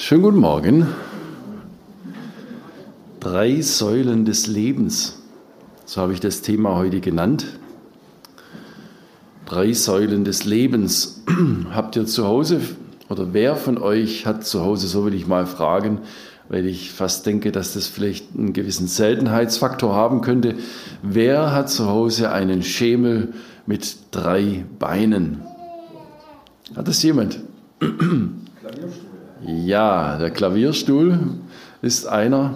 Schönen guten Morgen. Drei Säulen des Lebens. So habe ich das Thema heute genannt. Drei Säulen des Lebens. Habt ihr zu Hause oder wer von euch hat zu Hause, so will ich mal fragen, weil ich fast denke, dass das vielleicht einen gewissen Seltenheitsfaktor haben könnte. Wer hat zu Hause einen Schemel mit drei Beinen? Hat das jemand? Ja, der Klavierstuhl ist einer.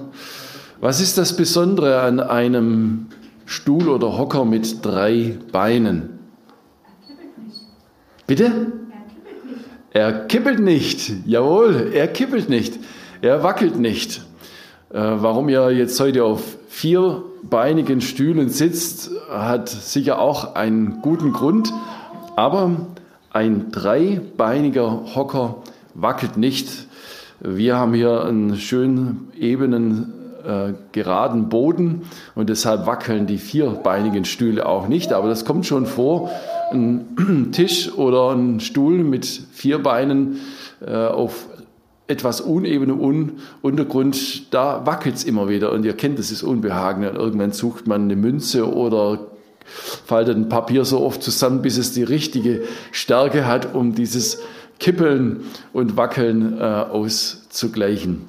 Was ist das Besondere an einem Stuhl oder Hocker mit drei Beinen? Bitte? Er kippelt nicht. Jawohl, er kippelt nicht. Er wackelt nicht. Äh, warum ihr jetzt heute auf vierbeinigen Stühlen sitzt, hat sicher auch einen guten Grund. Aber ein dreibeiniger Hocker wackelt nicht. Wir haben hier einen schönen ebenen, äh, geraden Boden und deshalb wackeln die vierbeinigen Stühle auch nicht. Aber das kommt schon vor. Ein Tisch oder ein Stuhl mit vier Beinen äh, auf etwas unebenem Un Untergrund, da wackelt es immer wieder und ihr kennt das Unbehagen. Und irgendwann sucht man eine Münze oder faltet ein Papier so oft zusammen, bis es die richtige Stärke hat, um dieses Kippeln und Wackeln äh, auszugleichen.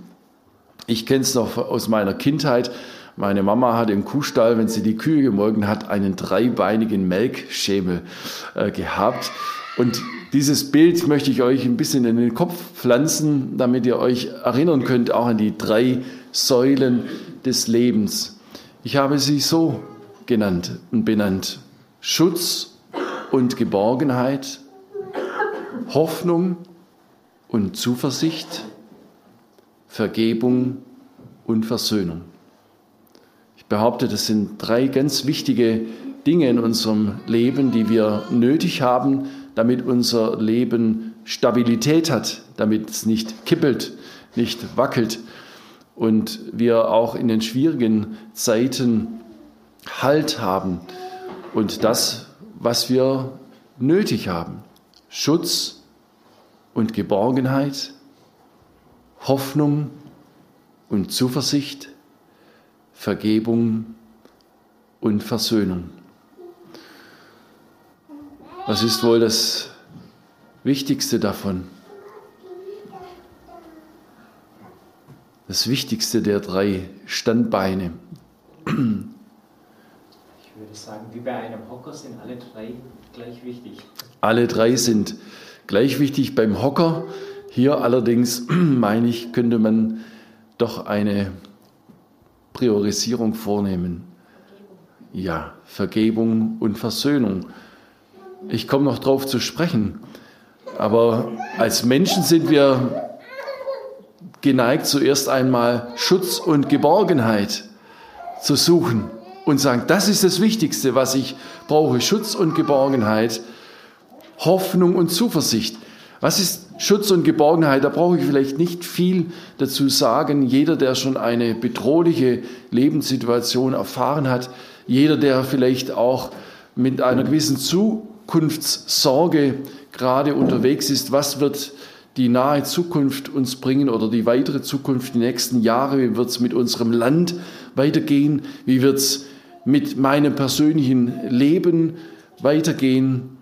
Ich kenne es noch aus meiner Kindheit. Meine Mama hat im Kuhstall, wenn sie die Kühe gemolken hat, einen dreibeinigen Melkschemel äh, gehabt. Und dieses Bild möchte ich euch ein bisschen in den Kopf pflanzen, damit ihr euch erinnern könnt auch an die drei Säulen des Lebens. Ich habe sie so genannt und benannt. Schutz und Geborgenheit, Hoffnung und Zuversicht, Vergebung und Versöhnung. Ich behaupte, das sind drei ganz wichtige Dinge in unserem Leben, die wir nötig haben, damit unser Leben Stabilität hat, damit es nicht kippelt, nicht wackelt und wir auch in den schwierigen Zeiten Halt haben und das, was wir nötig haben. Schutz und Geborgenheit, Hoffnung und Zuversicht, Vergebung und Versöhnung. Was ist wohl das Wichtigste davon? Das Wichtigste der drei Standbeine. Ich würde sagen, wie bei einem Hocker sind alle drei gleich wichtig. Alle drei sind gleich wichtig beim Hocker. Hier allerdings, meine ich, könnte man doch eine Priorisierung vornehmen. Ja, Vergebung und Versöhnung. Ich komme noch darauf zu sprechen. Aber als Menschen sind wir geneigt, zuerst einmal Schutz und Geborgenheit zu suchen und sagen, das ist das Wichtigste, was ich brauche. Schutz und Geborgenheit. Hoffnung und Zuversicht. Was ist Schutz und Geborgenheit? Da brauche ich vielleicht nicht viel dazu sagen. Jeder, der schon eine bedrohliche Lebenssituation erfahren hat, jeder, der vielleicht auch mit einer gewissen Zukunftssorge gerade unterwegs ist, was wird die nahe Zukunft uns bringen oder die weitere Zukunft, die nächsten Jahre, wie wird es mit unserem Land weitergehen, wie wird es mit meinem persönlichen Leben weitergehen,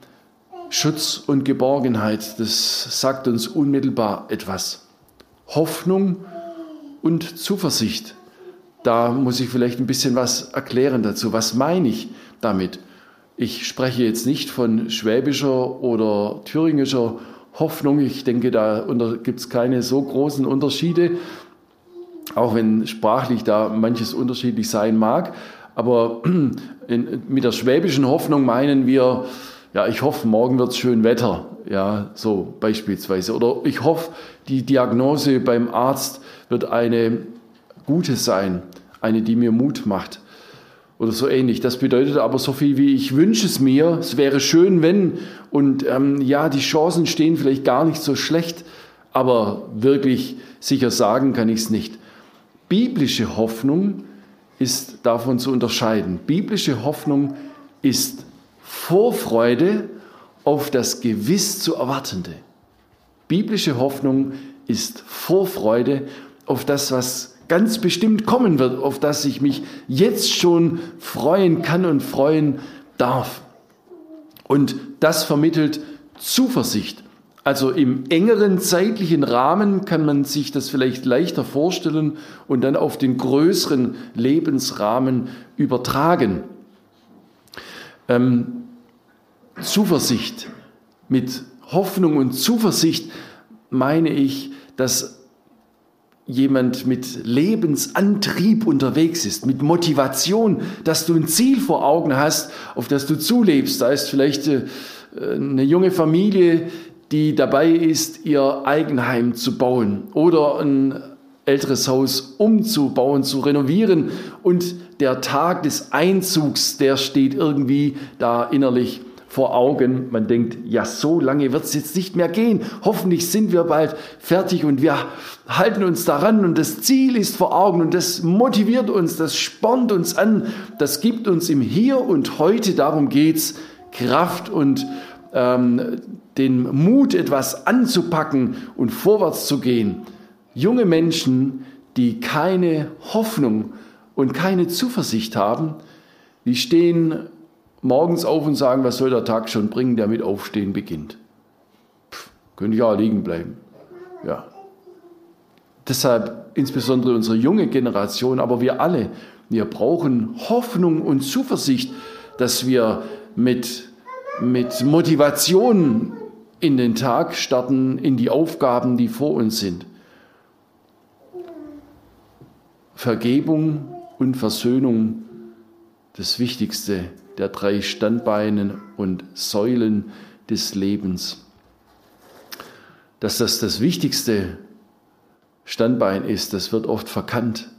Schutz und Geborgenheit, das sagt uns unmittelbar etwas. Hoffnung und Zuversicht. Da muss ich vielleicht ein bisschen was erklären dazu. Was meine ich damit? Ich spreche jetzt nicht von schwäbischer oder thüringischer Hoffnung. Ich denke, da gibt es keine so großen Unterschiede, auch wenn sprachlich da manches unterschiedlich sein mag. Aber in, mit der schwäbischen Hoffnung meinen wir, ja, ich hoffe, morgen wird es schön Wetter, ja, so beispielsweise. Oder ich hoffe, die Diagnose beim Arzt wird eine gute sein, eine, die mir Mut macht. Oder so ähnlich. Das bedeutet aber so viel wie ich wünsche es mir, es wäre schön, wenn. Und ähm, ja, die Chancen stehen vielleicht gar nicht so schlecht, aber wirklich sicher sagen kann ich es nicht. Biblische Hoffnung ist davon zu unterscheiden. Biblische Hoffnung ist Vorfreude auf das gewiss zu erwartende. Biblische Hoffnung ist Vorfreude auf das, was ganz bestimmt kommen wird, auf das ich mich jetzt schon freuen kann und freuen darf. Und das vermittelt Zuversicht. Also im engeren zeitlichen Rahmen kann man sich das vielleicht leichter vorstellen und dann auf den größeren Lebensrahmen übertragen. Ähm, Zuversicht. Mit Hoffnung und Zuversicht meine ich, dass jemand mit Lebensantrieb unterwegs ist, mit Motivation, dass du ein Ziel vor Augen hast, auf das du zulebst. Da ist vielleicht äh, eine junge Familie, die dabei ist, ihr Eigenheim zu bauen oder ein älteres Haus umzubauen, zu renovieren und der Tag des Einzugs, der steht irgendwie da innerlich vor Augen. Man denkt, ja, so lange wird es jetzt nicht mehr gehen. Hoffentlich sind wir bald fertig und wir halten uns daran und das Ziel ist vor Augen und das motiviert uns, das spornt uns an, das gibt uns im Hier und Heute, darum geht's, Kraft und ähm, den Mut, etwas anzupacken und vorwärts zu gehen. Junge Menschen, die keine Hoffnung und keine Zuversicht haben, die stehen morgens auf und sagen, was soll der Tag schon bringen, der mit Aufstehen beginnt. Pff, könnte ich auch liegen bleiben. Ja. Deshalb insbesondere unsere junge Generation, aber wir alle, wir brauchen Hoffnung und Zuversicht, dass wir mit, mit Motivation in den Tag starten, in die Aufgaben, die vor uns sind. Vergebung und Versöhnung, das Wichtigste der drei Standbeine und Säulen des Lebens. Dass das das wichtigste Standbein ist, das wird oft verkannt.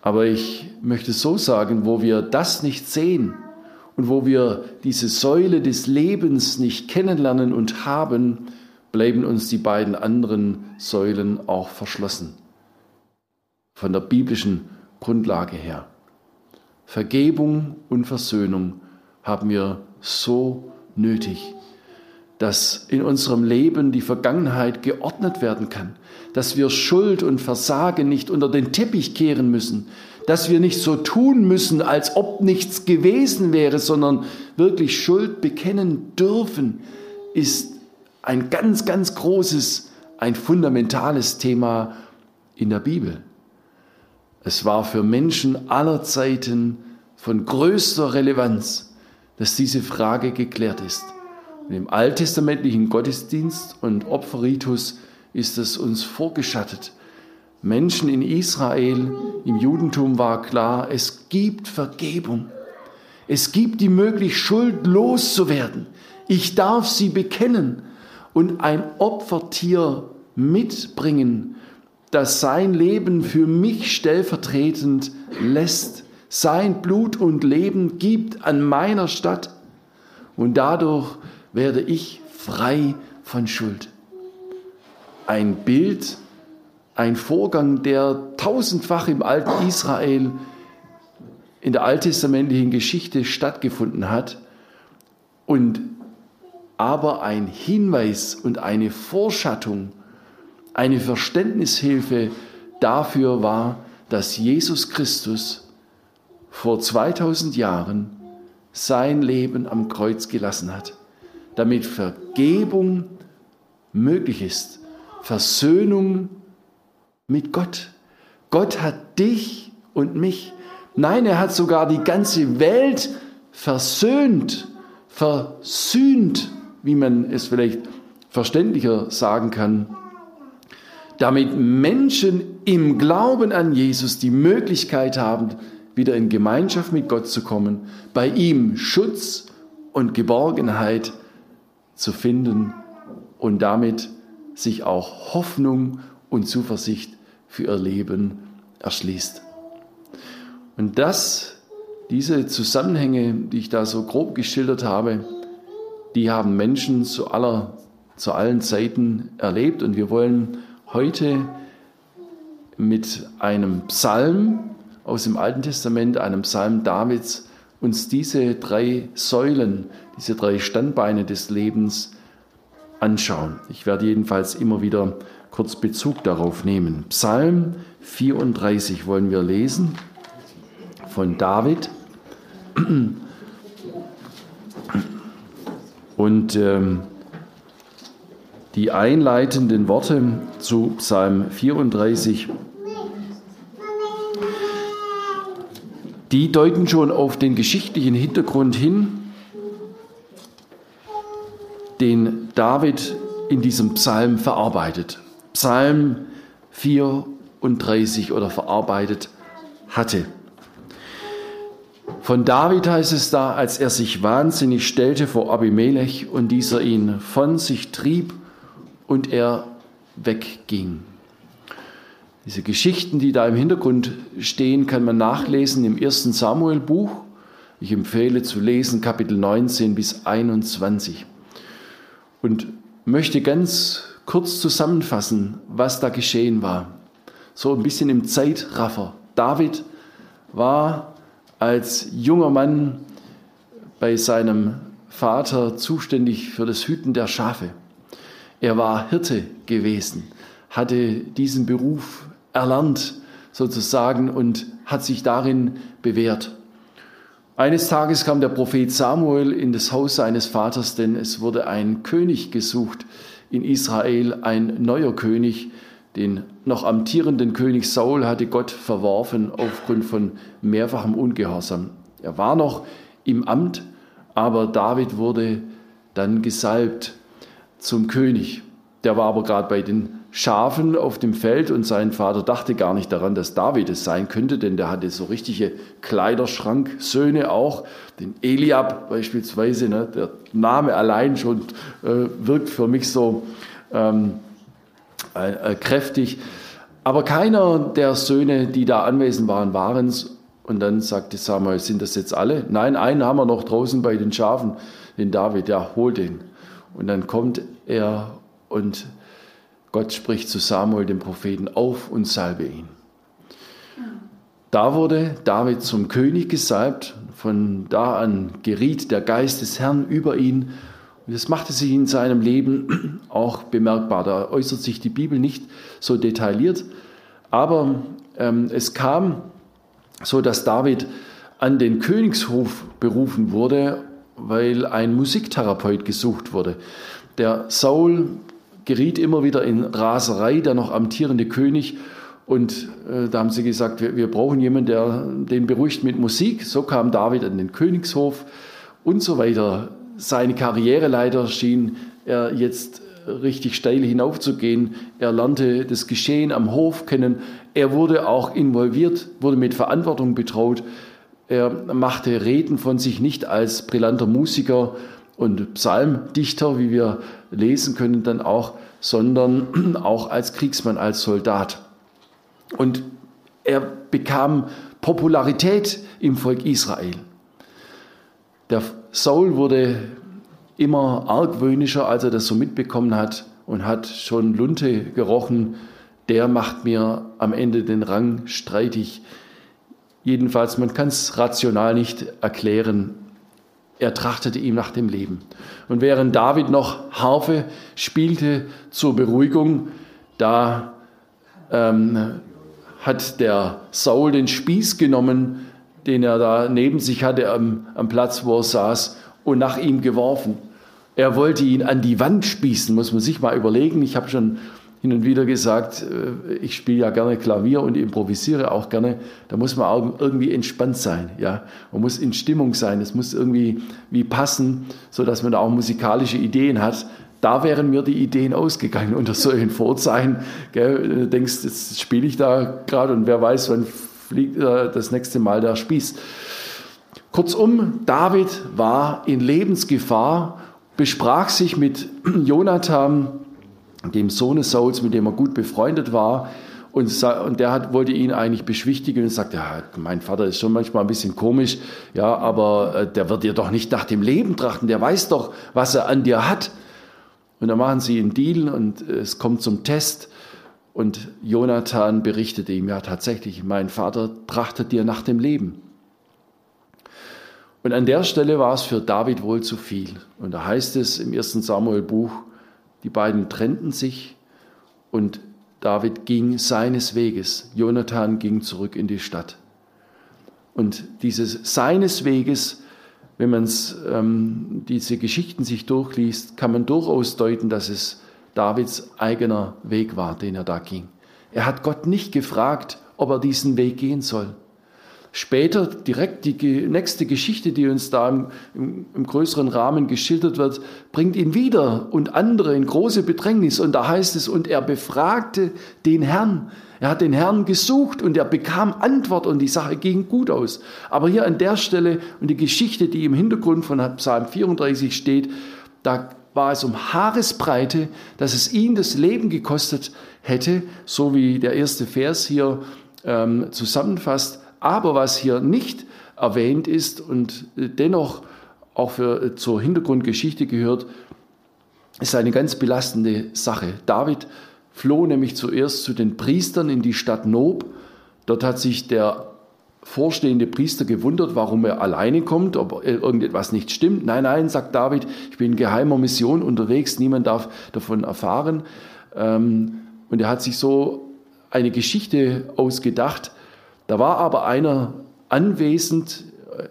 Aber ich möchte so sagen, wo wir das nicht sehen und wo wir diese Säule des Lebens nicht kennenlernen und haben, bleiben uns die beiden anderen Säulen auch verschlossen. Von der biblischen Grundlage her. Vergebung und Versöhnung haben wir so nötig, dass in unserem Leben die Vergangenheit geordnet werden kann, dass wir Schuld und Versagen nicht unter den Teppich kehren müssen, dass wir nicht so tun müssen, als ob nichts gewesen wäre, sondern wirklich Schuld bekennen dürfen, ist ein ganz, ganz großes, ein fundamentales Thema in der Bibel. Es war für Menschen aller Zeiten von größter Relevanz, dass diese Frage geklärt ist. Und Im alttestamentlichen Gottesdienst und Opferritus ist es uns vorgeschattet. Menschen in Israel, im Judentum war klar, es gibt Vergebung. Es gibt die Möglichkeit, schuldlos zu werden. Ich darf sie bekennen und ein Opfertier mitbringen, das sein Leben für mich stellvertretend lässt, sein Blut und Leben gibt an meiner Stadt. Und dadurch werde ich frei von Schuld. Ein Bild, ein Vorgang, der tausendfach im alten Israel in der alttestamentlichen Geschichte stattgefunden hat. Und aber ein Hinweis und eine Vorschattung eine Verständnishilfe dafür war, dass Jesus Christus vor 2000 Jahren sein Leben am Kreuz gelassen hat, damit Vergebung möglich ist, Versöhnung mit Gott. Gott hat dich und mich, nein, er hat sogar die ganze Welt versöhnt, versühnt, wie man es vielleicht verständlicher sagen kann damit Menschen im Glauben an Jesus die Möglichkeit haben, wieder in Gemeinschaft mit Gott zu kommen, bei ihm Schutz und Geborgenheit zu finden und damit sich auch Hoffnung und Zuversicht für ihr Leben erschließt. Und das, diese Zusammenhänge, die ich da so grob geschildert habe, die haben Menschen zu aller, zu allen Zeiten erlebt und wir wollen heute mit einem Psalm aus dem Alten Testament, einem Psalm Davids, uns diese drei Säulen, diese drei Standbeine des Lebens anschauen. Ich werde jedenfalls immer wieder kurz Bezug darauf nehmen. Psalm 34 wollen wir lesen von David. Und ähm, die einleitenden Worte zu Psalm 34, die deuten schon auf den geschichtlichen Hintergrund hin, den David in diesem Psalm verarbeitet. Psalm 34 oder verarbeitet hatte. Von David heißt es da, als er sich wahnsinnig stellte vor Abimelech und dieser ihn von sich trieb und er wegging. Diese Geschichten, die da im Hintergrund stehen, kann man nachlesen im ersten Samuel-Buch. Ich empfehle zu lesen Kapitel 19 bis 21. Und möchte ganz kurz zusammenfassen, was da geschehen war. So ein bisschen im Zeitraffer. David war als junger Mann bei seinem Vater zuständig für das Hüten der Schafe. Er war Hirte gewesen, hatte diesen Beruf erlernt sozusagen und hat sich darin bewährt. Eines Tages kam der Prophet Samuel in das Haus seines Vaters, denn es wurde ein König gesucht in Israel, ein neuer König, den noch amtierenden König Saul hatte Gott verworfen aufgrund von mehrfachem Ungehorsam. Er war noch im Amt, aber David wurde dann gesalbt zum König. Der war aber gerade bei den Schafen auf dem Feld und sein Vater dachte gar nicht daran, dass David es sein könnte, denn der hatte so richtige Kleiderschranksöhne auch. Den Eliab beispielsweise, ne, der Name allein schon äh, wirkt für mich so ähm, äh, äh, kräftig. Aber keiner der Söhne, die da anwesend waren, waren es. Und dann sagte Samuel, sind das jetzt alle? Nein, einen haben wir noch draußen bei den Schafen, den David, ja, hol den. Und dann kommt er und Gott spricht zu Samuel, dem Propheten, auf und salbe ihn. Da wurde David zum König gesalbt. Von da an geriet der Geist des Herrn über ihn und das machte sich in seinem Leben auch bemerkbar. Da äußert sich die Bibel nicht so detailliert, aber ähm, es kam so, dass David an den Königshof berufen wurde, weil ein Musiktherapeut gesucht wurde. Der Saul geriet immer wieder in Raserei, der noch amtierende König. Und äh, da haben sie gesagt, wir, wir brauchen jemanden, der den beruhigt mit Musik. So kam David an den Königshof und so weiter seine Karriereleiter schien er jetzt richtig steil hinaufzugehen. Er lernte das Geschehen am Hof kennen. Er wurde auch involviert, wurde mit Verantwortung betraut. Er machte Reden von sich nicht als brillanter Musiker und Psalmdichter, wie wir lesen können dann auch, sondern auch als Kriegsmann, als Soldat. Und er bekam Popularität im Volk Israel. Der Saul wurde immer argwöhnischer, als er das so mitbekommen hat und hat schon Lunte gerochen. Der macht mir am Ende den Rang streitig. Jedenfalls, man kann es rational nicht erklären. Er trachtete ihm nach dem Leben. Und während David noch Harfe spielte zur Beruhigung, da ähm, hat der Saul den Spieß genommen den er da neben sich hatte am, am Platz, wo er saß, und nach ihm geworfen. Er wollte ihn an die Wand spießen, muss man sich mal überlegen. Ich habe schon hin und wieder gesagt, äh, ich spiele ja gerne Klavier und improvisiere auch gerne. Da muss man auch irgendwie entspannt sein. Ja? Man muss in Stimmung sein. Es muss irgendwie wie passen, sodass man da auch musikalische Ideen hat. Da wären mir die Ideen ausgegangen unter solchen Vorzeichen. Gell? Du denkst, jetzt spiele ich da gerade und wer weiß, wann fliegt äh, das nächste Mal der Spieß. Kurzum, David war in Lebensgefahr, besprach sich mit Jonathan, dem Sohn Sauls, mit dem er gut befreundet war, und, und der hat, wollte ihn eigentlich beschwichtigen und sagte, ja, mein Vater ist schon manchmal ein bisschen komisch, ja, aber äh, der wird dir doch nicht nach dem Leben trachten, der weiß doch, was er an dir hat. Und dann machen sie einen Deal und es kommt zum Test und Jonathan berichtete ihm, ja tatsächlich, mein Vater trachtet dir nach dem Leben. Und an der Stelle war es für David wohl zu viel. Und da heißt es im ersten Samuel-Buch, die beiden trennten sich und David ging seines Weges. Jonathan ging zurück in die Stadt. Und dieses seines Weges, wenn man ähm, diese Geschichten sich durchliest, kann man durchaus deuten, dass es Davids eigener Weg war, den er da ging. Er hat Gott nicht gefragt, ob er diesen Weg gehen soll. Später direkt die nächste Geschichte, die uns da im, im, im, größeren Rahmen geschildert wird, bringt ihn wieder und andere in große Bedrängnis. Und da heißt es, und er befragte den Herrn. Er hat den Herrn gesucht und er bekam Antwort und die Sache ging gut aus. Aber hier an der Stelle und die Geschichte, die im Hintergrund von Psalm 34 steht, da war es um Haaresbreite, dass es ihn das Leben gekostet hätte, so wie der erste Vers hier ähm, zusammenfasst aber was hier nicht erwähnt ist und dennoch auch für, zur Hintergrundgeschichte gehört, ist eine ganz belastende Sache. David floh nämlich zuerst zu den Priestern in die Stadt Nob. Dort hat sich der vorstehende Priester gewundert, warum er alleine kommt, ob irgendetwas nicht stimmt. Nein, nein, sagt David, ich bin in geheimer Mission unterwegs, niemand darf davon erfahren. Ähm, und er hat sich so eine Geschichte ausgedacht, da war aber einer anwesend,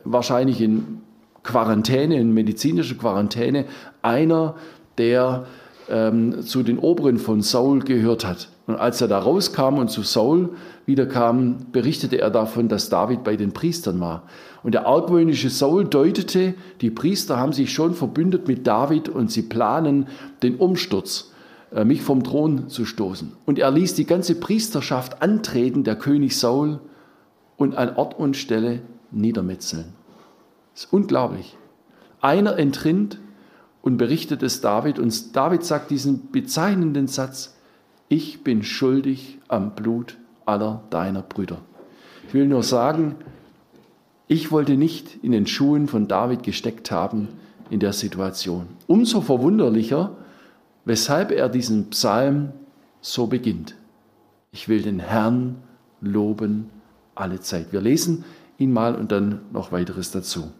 wahrscheinlich in Quarantäne, in medizinischer Quarantäne, einer, der ähm, zu den Oberen von Saul gehört hat. Und als er da rauskam und zu Saul wiederkam, berichtete er davon, dass David bei den Priestern war. Und der argwöhnische Saul deutete, die Priester haben sich schon verbündet mit David und sie planen den Umsturz, äh, mich vom Thron zu stoßen. Und er ließ die ganze Priesterschaft antreten, der König Saul, und an Ort und Stelle niedermetzeln. Das ist unglaublich. Einer entrinnt und berichtet es David und David sagt diesen bezeichnenden Satz, ich bin schuldig am Blut aller deiner Brüder. Ich will nur sagen, ich wollte nicht in den Schuhen von David gesteckt haben in der Situation. Umso verwunderlicher, weshalb er diesen Psalm so beginnt. Ich will den Herrn loben alle Zeit. Wir lesen ihn mal und dann noch weiteres dazu.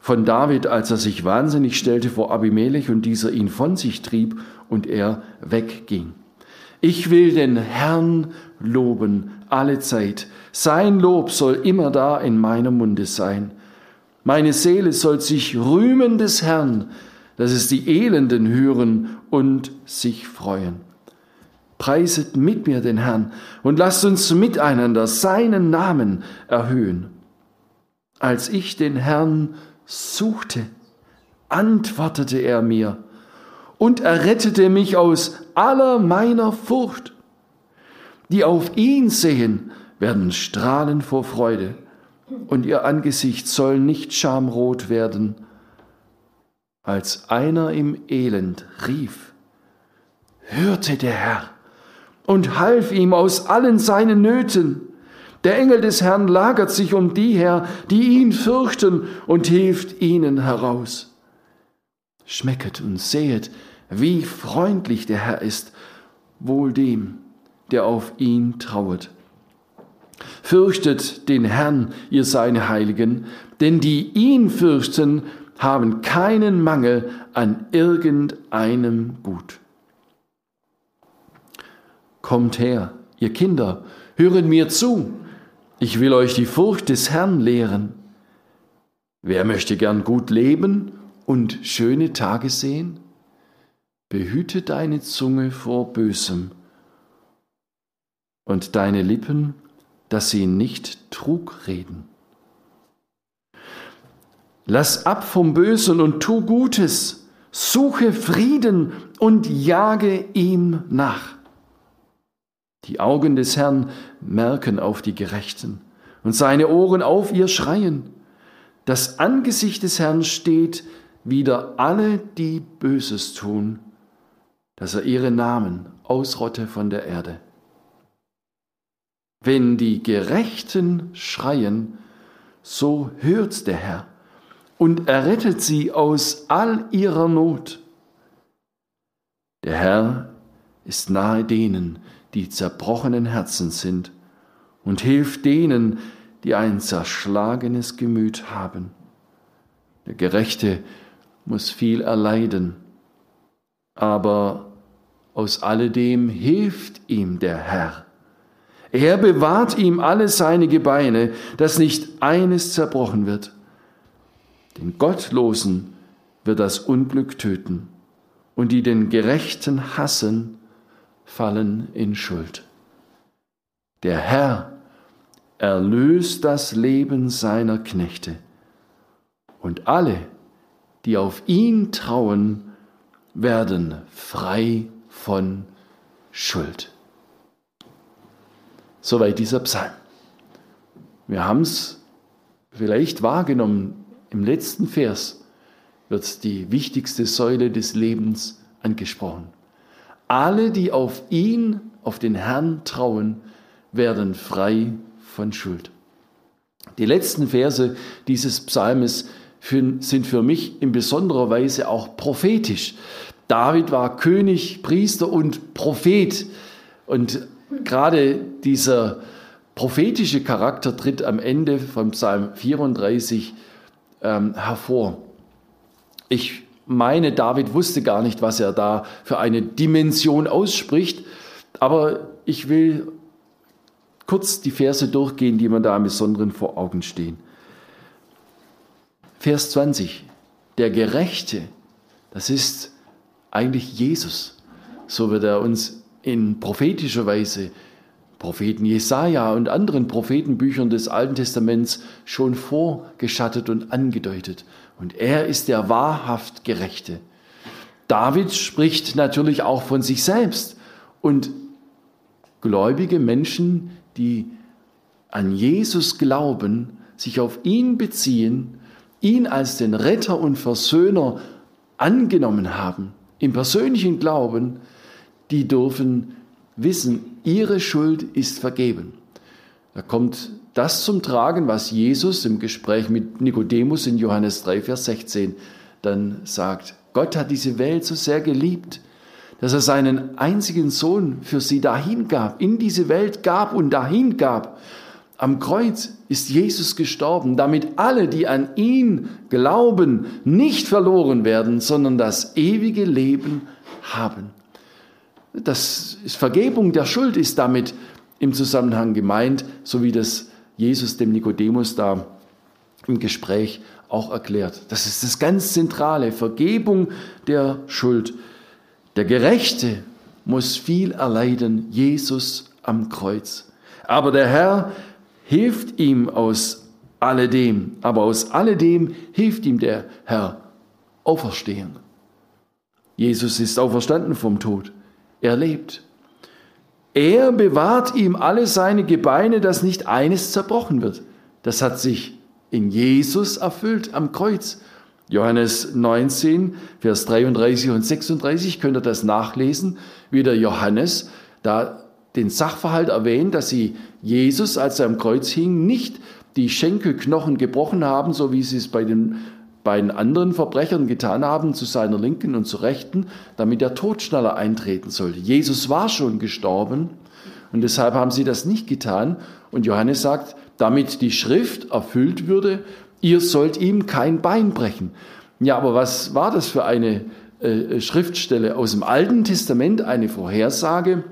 Von David, als er sich wahnsinnig stellte vor Abimelech und dieser ihn von sich trieb und er wegging. Ich will den Herrn loben alle Zeit. Sein Lob soll immer da in meinem Munde sein. Meine Seele soll sich rühmen des Herrn, dass es die Elenden hören und sich freuen. Preiset mit mir den Herrn und lasst uns miteinander seinen Namen erhöhen. Als ich den Herrn suchte, antwortete er mir und errettete mich aus aller meiner Furcht. Die auf ihn sehen, werden strahlen vor Freude, und ihr Angesicht soll nicht schamrot werden. Als einer im Elend rief, hörte der Herr und half ihm aus allen seinen Nöten. Der Engel des Herrn lagert sich um die her, die ihn fürchten, und hilft ihnen heraus. Schmecket und sehet, wie freundlich der Herr ist, wohl dem, der auf ihn trauet. Fürchtet den Herrn, ihr seine Heiligen, denn die ihn fürchten, haben keinen Mangel an irgendeinem Gut. Kommt her, ihr Kinder, höret mir zu, ich will euch die Furcht des Herrn lehren. Wer möchte gern gut leben und schöne Tage sehen? Behüte deine Zunge vor Bösem und deine Lippen, dass sie nicht Trug reden. Lass ab vom Bösen und tu Gutes, suche Frieden und jage ihm nach. Die Augen des Herrn merken auf die Gerechten und seine Ohren auf ihr Schreien. Das Angesicht des Herrn steht wider alle, die Böses tun, dass er ihre Namen ausrotte von der Erde. Wenn die Gerechten schreien, so hört der Herr und errettet sie aus all ihrer Not. Der Herr ist nahe denen, die zerbrochenen Herzen sind, und hilf denen, die ein zerschlagenes Gemüt haben. Der Gerechte muss viel erleiden, aber aus alledem hilft ihm der Herr. Er bewahrt ihm alle seine Gebeine, dass nicht eines zerbrochen wird. Den Gottlosen wird das Unglück töten, und die den Gerechten hassen, fallen in Schuld. Der Herr erlöst das Leben seiner Knechte, und alle, die auf ihn trauen, werden frei von Schuld. Soweit dieser Psalm. Wir haben es vielleicht wahrgenommen, im letzten Vers wird die wichtigste Säule des Lebens angesprochen. Alle, die auf ihn, auf den Herrn trauen, werden frei von Schuld. Die letzten Verse dieses Psalmes sind für mich in besonderer Weise auch prophetisch. David war König, Priester und Prophet. Und gerade dieser prophetische Charakter tritt am Ende von Psalm 34 ähm, hervor. Ich meine, David wusste gar nicht, was er da für eine Dimension ausspricht, aber ich will kurz die Verse durchgehen, die mir da im Besonderen vor Augen stehen. Vers 20. Der Gerechte, das ist eigentlich Jesus. So wird er uns in prophetischer Weise Propheten Jesaja und anderen Prophetenbüchern des Alten Testaments schon vorgeschattet und angedeutet. Und er ist der wahrhaft Gerechte. David spricht natürlich auch von sich selbst und gläubige Menschen, die an Jesus glauben, sich auf ihn beziehen, ihn als den Retter und Versöhner angenommen haben, im persönlichen Glauben, die dürfen wissen, ihre Schuld ist vergeben. Da kommt das zum Tragen, was Jesus im Gespräch mit Nikodemus in Johannes 3, Vers 16 dann sagt. Gott hat diese Welt so sehr geliebt, dass er seinen einzigen Sohn für sie dahin gab, in diese Welt gab und dahin gab. Am Kreuz ist Jesus gestorben, damit alle, die an ihn glauben, nicht verloren werden, sondern das ewige Leben haben. Das ist Vergebung der Schuld ist damit im Zusammenhang gemeint, so wie das Jesus dem Nikodemus da im Gespräch auch erklärt. Das ist das ganz Zentrale, Vergebung der Schuld. Der Gerechte muss viel erleiden, Jesus am Kreuz. Aber der Herr hilft ihm aus alledem, aber aus alledem hilft ihm der Herr auferstehen. Jesus ist auferstanden vom Tod. Er lebt. Er bewahrt ihm alle seine Gebeine, dass nicht eines zerbrochen wird. Das hat sich in Jesus erfüllt am Kreuz. Johannes 19, Vers 33 und 36 könnt ihr das nachlesen, wie der Johannes da den Sachverhalt erwähnt, dass sie Jesus, als er am Kreuz hing, nicht die Schenkelknochen gebrochen haben, so wie sie es bei den beiden anderen Verbrechern getan haben, zu seiner Linken und zu Rechten, damit der Tod schneller eintreten sollte. Jesus war schon gestorben und deshalb haben sie das nicht getan. Und Johannes sagt, damit die Schrift erfüllt würde, ihr sollt ihm kein Bein brechen. Ja, aber was war das für eine äh, Schriftstelle aus dem Alten Testament, eine Vorhersage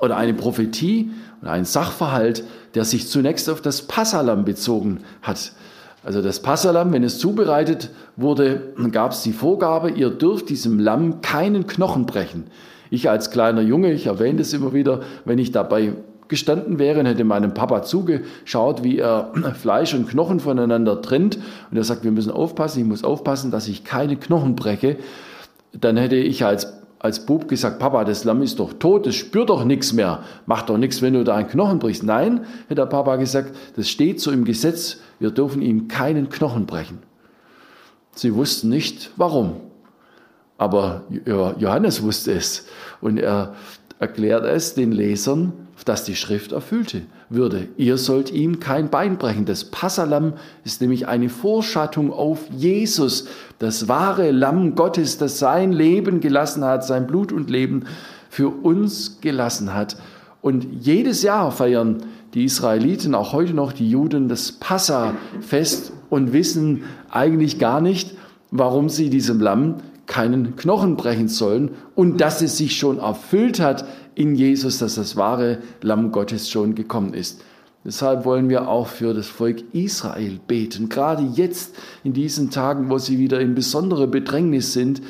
oder eine Prophetie oder ein Sachverhalt, der sich zunächst auf das Passalam bezogen hat. Also das Passalam, wenn es zubereitet wurde, gab es die Vorgabe, ihr dürft diesem Lamm keinen Knochen brechen. Ich als kleiner Junge, ich erwähne es immer wieder, wenn ich dabei gestanden wäre und hätte meinem Papa zugeschaut, wie er Fleisch und Knochen voneinander trennt und er sagt, wir müssen aufpassen, ich muss aufpassen, dass ich keine Knochen breche, dann hätte ich als als Bub gesagt, Papa, das Lamm ist doch tot, es spürt doch nichts mehr, macht doch nichts, wenn du da einen Knochen brichst. Nein, hätte der Papa gesagt, das steht so im Gesetz, wir dürfen ihm keinen Knochen brechen. Sie wussten nicht, warum. Aber Johannes wusste es und er erklärt es den Lesern, dass die Schrift erfüllte würde. Ihr sollt ihm kein Bein brechen. Das Passalam ist nämlich eine Vorschattung auf Jesus, das wahre Lamm Gottes, das sein Leben gelassen hat, sein Blut und Leben für uns gelassen hat. Und jedes Jahr feiern die Israeliten, auch heute noch die Juden, das Passafest und wissen eigentlich gar nicht, warum sie diesem Lamm keinen Knochen brechen sollen und dass es sich schon erfüllt hat in Jesus, dass das wahre Lamm Gottes schon gekommen ist. Deshalb wollen wir auch für das Volk Israel beten, gerade jetzt in diesen Tagen, wo sie wieder in besonderer Bedrängnis sind,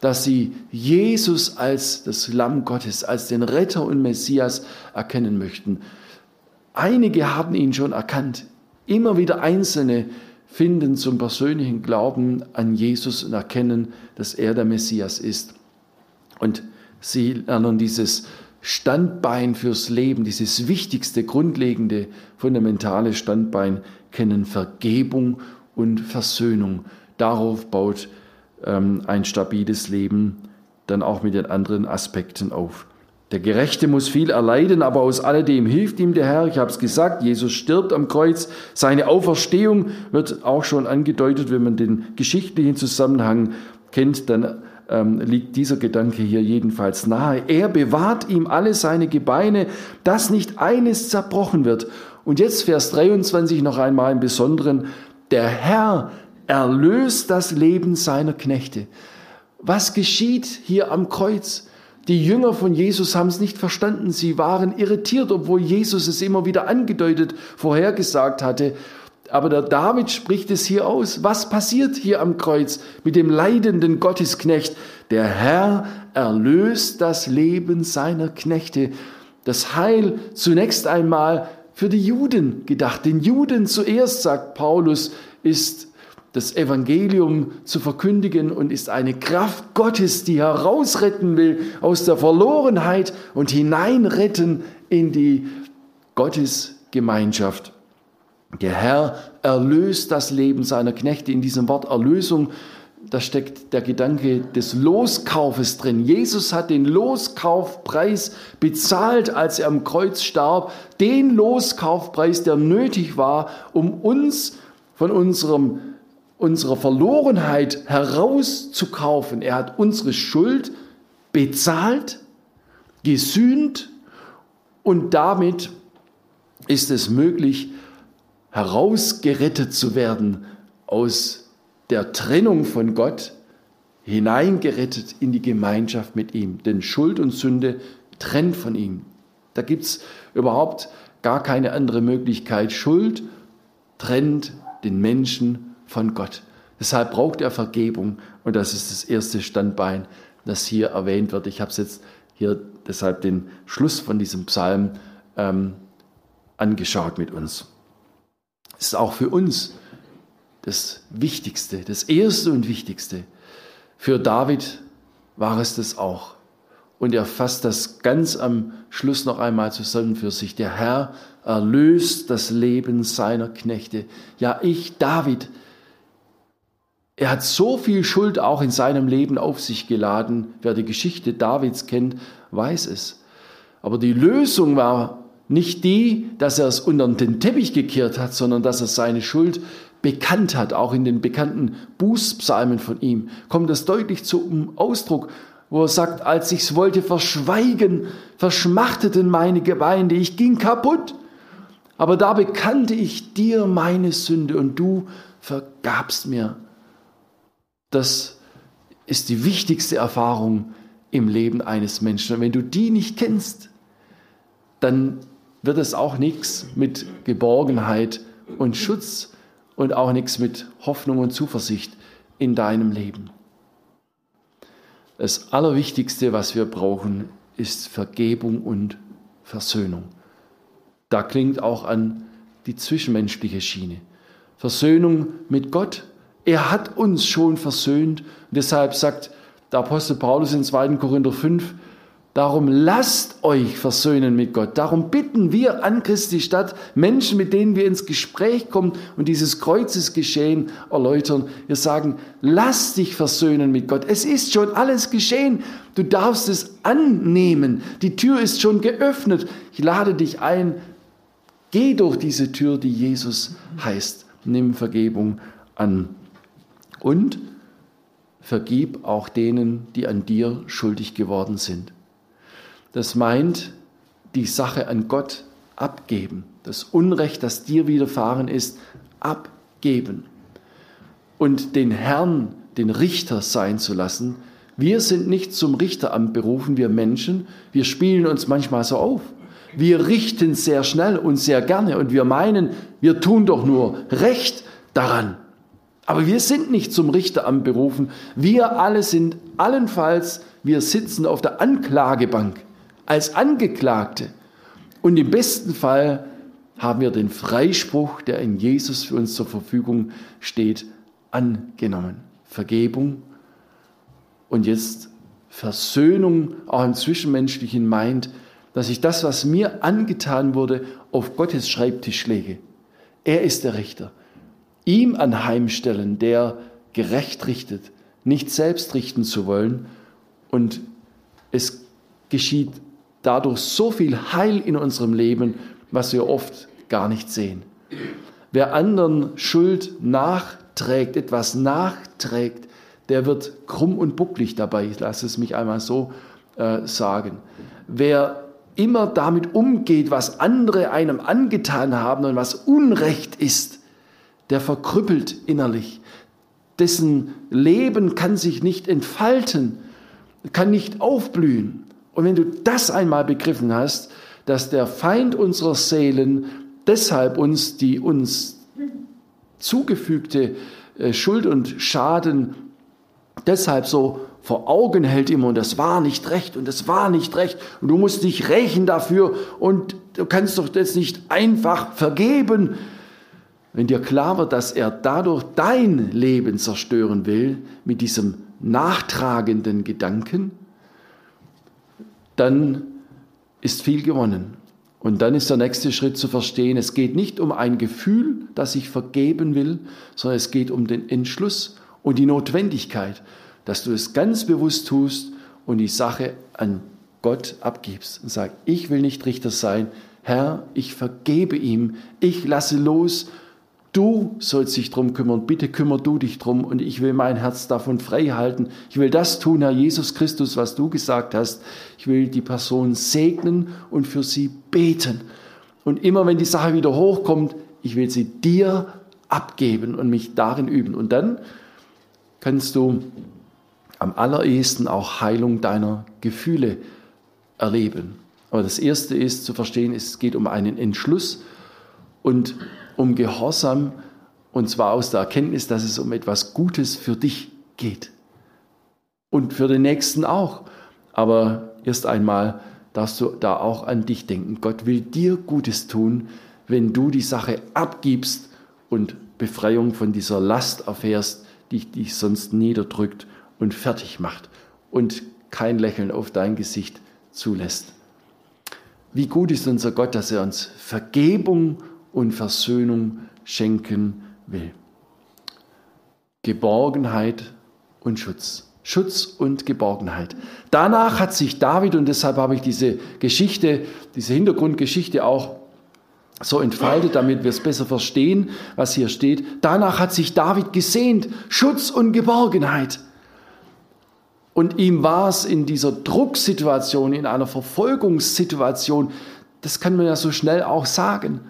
dass sie Jesus als das Lamm Gottes, als den Retter und Messias erkennen möchten. Einige haben ihn schon erkannt, immer wieder Einzelne finden zum persönlichen Glauben an Jesus und erkennen, dass er der Messias ist. Und sie lernen dieses Standbein fürs Leben, dieses wichtigste, grundlegende, fundamentale Standbein kennen, Vergebung und Versöhnung. Darauf baut ähm, ein stabiles Leben dann auch mit den anderen Aspekten auf. Der Gerechte muss viel erleiden, aber aus alledem hilft ihm der Herr. Ich habe es gesagt, Jesus stirbt am Kreuz. Seine Auferstehung wird auch schon angedeutet, wenn man den geschichtlichen Zusammenhang kennt, dann ähm, liegt dieser Gedanke hier jedenfalls nahe. Er bewahrt ihm alle seine Gebeine, dass nicht eines zerbrochen wird. Und jetzt Vers 23 noch einmal im Besonderen. Der Herr erlöst das Leben seiner Knechte. Was geschieht hier am Kreuz? Die Jünger von Jesus haben es nicht verstanden. Sie waren irritiert, obwohl Jesus es immer wieder angedeutet, vorhergesagt hatte. Aber der David spricht es hier aus. Was passiert hier am Kreuz mit dem leidenden Gottesknecht? Der Herr erlöst das Leben seiner Knechte. Das Heil zunächst einmal für die Juden gedacht. Den Juden zuerst, sagt Paulus, ist das Evangelium zu verkündigen und ist eine Kraft Gottes, die herausretten will aus der Verlorenheit und hineinretten in die Gottesgemeinschaft. Der Herr erlöst das Leben seiner Knechte. In diesem Wort Erlösung, da steckt der Gedanke des Loskaufes drin. Jesus hat den Loskaufpreis bezahlt, als er am Kreuz starb. Den Loskaufpreis, der nötig war, um uns von unserem unserer Verlorenheit herauszukaufen. Er hat unsere Schuld bezahlt, gesühnt und damit ist es möglich, herausgerettet zu werden aus der Trennung von Gott, hineingerettet in die Gemeinschaft mit ihm. Denn Schuld und Sünde trennt von ihm. Da gibt es überhaupt gar keine andere Möglichkeit. Schuld trennt den Menschen von Gott. Deshalb braucht er Vergebung und das ist das erste Standbein, das hier erwähnt wird. Ich habe es jetzt hier deshalb den Schluss von diesem Psalm ähm, angeschaut mit uns. Das ist auch für uns das Wichtigste, das Erste und Wichtigste. Für David war es das auch. Und er fasst das ganz am Schluss noch einmal zusammen für sich. Der Herr erlöst das Leben seiner Knechte. Ja, ich, David, er hat so viel Schuld auch in seinem Leben auf sich geladen. Wer die Geschichte Davids kennt, weiß es. Aber die Lösung war nicht die, dass er es unter den Teppich gekehrt hat, sondern dass er seine Schuld bekannt hat. Auch in den bekannten Bußpsalmen von ihm kommt das deutlich zum Ausdruck, wo er sagt, als ich's wollte verschweigen, verschmachteten meine Gebeine, ich ging kaputt. Aber da bekannte ich dir meine Sünde und du vergabst mir. Das ist die wichtigste Erfahrung im Leben eines Menschen. Und wenn du die nicht kennst, dann wird es auch nichts mit Geborgenheit und Schutz und auch nichts mit Hoffnung und Zuversicht in deinem Leben. Das Allerwichtigste, was wir brauchen, ist Vergebung und Versöhnung. Da klingt auch an die zwischenmenschliche Schiene. Versöhnung mit Gott. Er hat uns schon versöhnt. Und deshalb sagt der Apostel Paulus in 2. Korinther 5, Darum lasst euch versöhnen mit Gott. Darum bitten wir an Christi Stadt Menschen, mit denen wir ins Gespräch kommen und dieses Kreuzesgeschehen erläutern. Wir sagen, lass dich versöhnen mit Gott. Es ist schon alles geschehen. Du darfst es annehmen. Die Tür ist schon geöffnet. Ich lade dich ein. Geh durch diese Tür, die Jesus heißt. Nimm Vergebung an. Und vergib auch denen, die an dir schuldig geworden sind. Das meint die Sache an Gott abgeben, das Unrecht, das dir widerfahren ist, abgeben und den Herrn den Richter sein zu lassen. Wir sind nicht zum Richteramt berufen, wir Menschen. Wir spielen uns manchmal so auf. Wir richten sehr schnell und sehr gerne und wir meinen, wir tun doch nur Recht daran. Aber wir sind nicht zum Richteramt berufen. Wir alle sind allenfalls, wir sitzen auf der Anklagebank als Angeklagte. Und im besten Fall haben wir den Freispruch, der in Jesus für uns zur Verfügung steht, angenommen. Vergebung und jetzt Versöhnung auch im Zwischenmenschlichen meint, dass ich das, was mir angetan wurde, auf Gottes Schreibtisch lege. Er ist der Richter ihm anheimstellen, der gerecht richtet, nicht selbst richten zu wollen. Und es geschieht dadurch so viel Heil in unserem Leben, was wir oft gar nicht sehen. Wer anderen Schuld nachträgt, etwas nachträgt, der wird krumm und bucklig dabei. Ich lasse es mich einmal so äh, sagen. Wer immer damit umgeht, was andere einem angetan haben und was Unrecht ist, der verkrüppelt innerlich. Dessen Leben kann sich nicht entfalten, kann nicht aufblühen. Und wenn du das einmal begriffen hast, dass der Feind unserer Seelen deshalb uns die uns zugefügte äh, Schuld und Schaden deshalb so vor Augen hält immer und das war nicht recht und das war nicht recht und du musst dich rächen dafür und du kannst doch das nicht einfach vergeben wenn dir klar wird, dass er dadurch dein Leben zerstören will, mit diesem nachtragenden Gedanken, dann ist viel gewonnen. Und dann ist der nächste Schritt zu verstehen, es geht nicht um ein Gefühl, das ich vergeben will, sondern es geht um den Entschluss und die Notwendigkeit, dass du es ganz bewusst tust und die Sache an Gott abgibst und sagst, ich will nicht Richter sein, Herr, ich vergebe ihm, ich lasse los Du sollst dich drum kümmern. Bitte kümmer du dich drum und ich will mein Herz davon frei halten. Ich will das tun, Herr Jesus Christus, was du gesagt hast. Ich will die Person segnen und für sie beten. Und immer wenn die Sache wieder hochkommt, ich will sie dir abgeben und mich darin üben. Und dann kannst du am allerersten auch Heilung deiner Gefühle erleben. Aber das erste ist zu verstehen, es geht um einen Entschluss und um Gehorsam, und zwar aus der Erkenntnis, dass es um etwas Gutes für dich geht. Und für den Nächsten auch. Aber erst einmal darfst du da auch an dich denken. Gott will dir Gutes tun, wenn du die Sache abgibst und Befreiung von dieser Last erfährst, die dich sonst niederdrückt und fertig macht und kein Lächeln auf dein Gesicht zulässt. Wie gut ist unser Gott, dass er uns Vergebung und Versöhnung schenken will. Geborgenheit und Schutz. Schutz und Geborgenheit. Danach hat sich David, und deshalb habe ich diese Geschichte, diese Hintergrundgeschichte auch so entfaltet, damit wir es besser verstehen, was hier steht. Danach hat sich David gesehnt, Schutz und Geborgenheit. Und ihm war es in dieser Drucksituation, in einer Verfolgungssituation, das kann man ja so schnell auch sagen,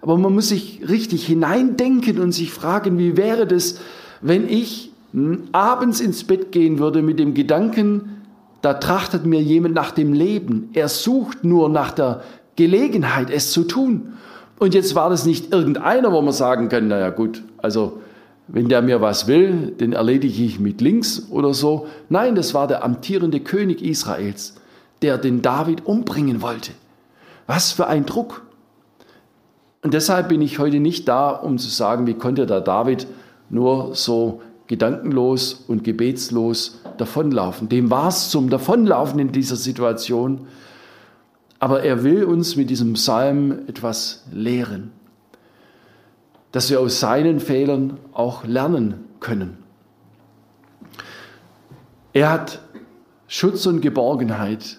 aber man muss sich richtig hineindenken und sich fragen, wie wäre das, wenn ich abends ins Bett gehen würde mit dem Gedanken, da trachtet mir jemand nach dem Leben. Er sucht nur nach der Gelegenheit, es zu tun. Und jetzt war das nicht irgendeiner, wo man sagen kann, naja gut, also wenn der mir was will, den erledige ich mit links oder so. Nein, das war der amtierende König Israels, der den David umbringen wollte. Was für ein Druck. Und deshalb bin ich heute nicht da, um zu sagen, wie konnte der David nur so gedankenlos und gebetslos davonlaufen. Dem war es zum Davonlaufen in dieser Situation. Aber er will uns mit diesem Psalm etwas lehren, dass wir aus seinen Fehlern auch lernen können. Er hat Schutz und Geborgenheit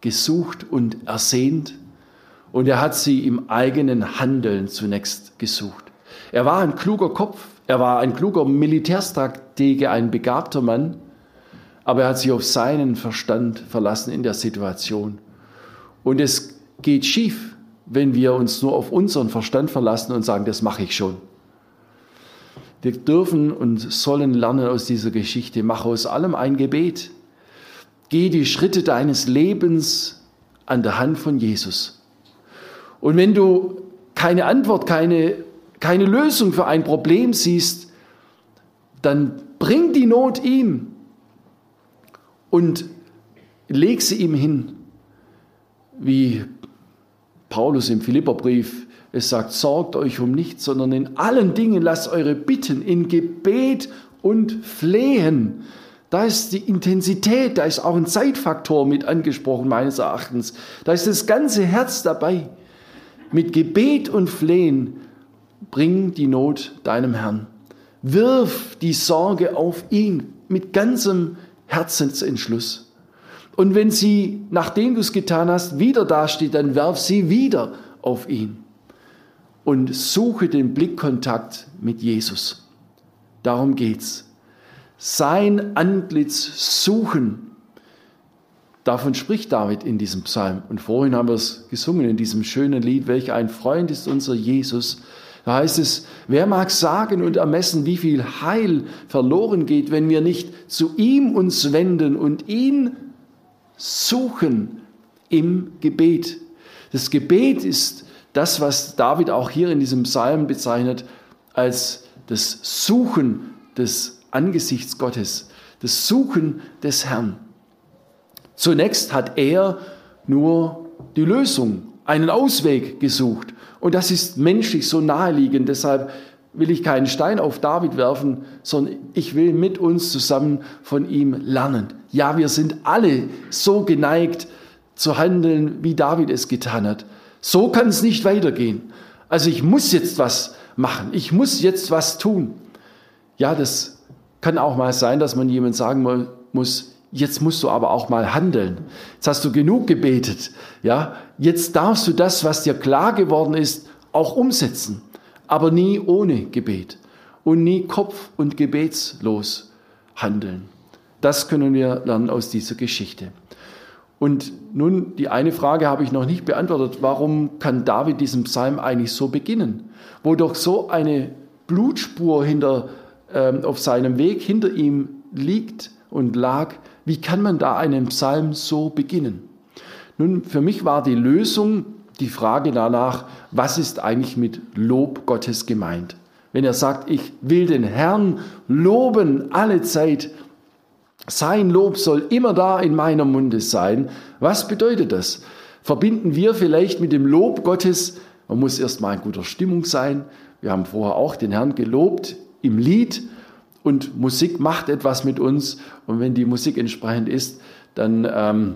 gesucht und ersehnt und er hat sie im eigenen Handeln zunächst gesucht. Er war ein kluger Kopf, er war ein kluger Militärstratege, ein begabter Mann, aber er hat sich auf seinen Verstand verlassen in der Situation. Und es geht schief, wenn wir uns nur auf unseren Verstand verlassen und sagen, das mache ich schon. Wir dürfen und sollen lernen aus dieser Geschichte. Mach aus allem ein Gebet. Geh die Schritte deines Lebens an der Hand von Jesus. Und wenn du keine Antwort, keine, keine Lösung für ein Problem siehst, dann bring die Not ihm und leg sie ihm hin. Wie Paulus im Philipperbrief es sagt, sorgt euch um nichts, sondern in allen Dingen lasst eure Bitten in Gebet und Flehen. Da ist die Intensität, da ist auch ein Zeitfaktor mit angesprochen, meines Erachtens. Da ist das ganze Herz dabei. Mit Gebet und Flehen bring die Not deinem Herrn. Wirf die Sorge auf ihn mit ganzem Herzensentschluss. Und wenn sie, nachdem du es getan hast, wieder dasteht, dann werf sie wieder auf ihn und suche den Blickkontakt mit Jesus. Darum geht's. Sein Antlitz suchen. Davon spricht David in diesem Psalm. Und vorhin haben wir es gesungen in diesem schönen Lied, welch ein Freund ist unser Jesus. Da heißt es, wer mag sagen und ermessen, wie viel Heil verloren geht, wenn wir nicht zu ihm uns wenden und ihn suchen im Gebet. Das Gebet ist das, was David auch hier in diesem Psalm bezeichnet als das Suchen des Angesichts Gottes, das Suchen des Herrn. Zunächst hat er nur die Lösung, einen Ausweg gesucht. Und das ist menschlich so naheliegend. Deshalb will ich keinen Stein auf David werfen, sondern ich will mit uns zusammen von ihm lernen. Ja, wir sind alle so geneigt zu handeln, wie David es getan hat. So kann es nicht weitergehen. Also ich muss jetzt was machen. Ich muss jetzt was tun. Ja, das kann auch mal sein, dass man jemand sagen muss, jetzt musst du aber auch mal handeln. Jetzt hast du genug gebetet. Ja, jetzt darfst du das, was dir klar geworden ist, auch umsetzen. Aber nie ohne Gebet und nie kopf- und gebetslos handeln. Das können wir lernen aus dieser Geschichte. Und nun, die eine Frage habe ich noch nicht beantwortet. Warum kann David diesen Psalm eigentlich so beginnen? Wo doch so eine Blutspur hinter, äh, auf seinem Weg hinter ihm liegt und lag. Wie kann man da einen Psalm so beginnen? Nun, für mich war die Lösung die Frage danach, was ist eigentlich mit Lob Gottes gemeint? Wenn er sagt, ich will den Herrn loben alle Zeit, sein Lob soll immer da in meiner Munde sein. Was bedeutet das? Verbinden wir vielleicht mit dem Lob Gottes, man muss erstmal in guter Stimmung sein. Wir haben vorher auch den Herrn gelobt im Lied und Musik macht etwas mit uns. Und wenn die Musik entsprechend ist, dann ähm,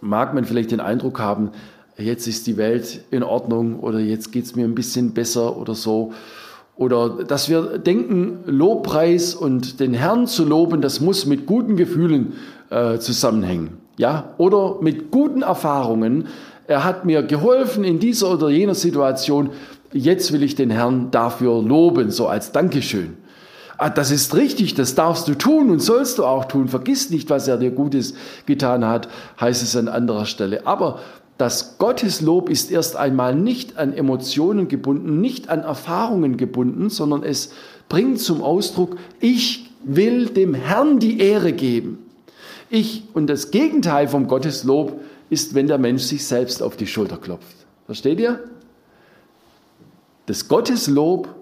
mag man vielleicht den Eindruck haben, jetzt ist die Welt in Ordnung oder jetzt geht es mir ein bisschen besser oder so. Oder dass wir denken, Lobpreis und den Herrn zu loben, das muss mit guten Gefühlen äh, zusammenhängen. Ja? Oder mit guten Erfahrungen. Er hat mir geholfen in dieser oder jener Situation. Jetzt will ich den Herrn dafür loben, so als Dankeschön. Ah, das ist richtig, das darfst du tun und sollst du auch tun. Vergiss nicht, was er dir Gutes getan hat, heißt es an anderer Stelle. Aber das Gotteslob ist erst einmal nicht an Emotionen gebunden, nicht an Erfahrungen gebunden, sondern es bringt zum Ausdruck, ich will dem Herrn die Ehre geben. Ich und das Gegenteil vom Gotteslob ist, wenn der Mensch sich selbst auf die Schulter klopft. Versteht ihr? Das Gotteslob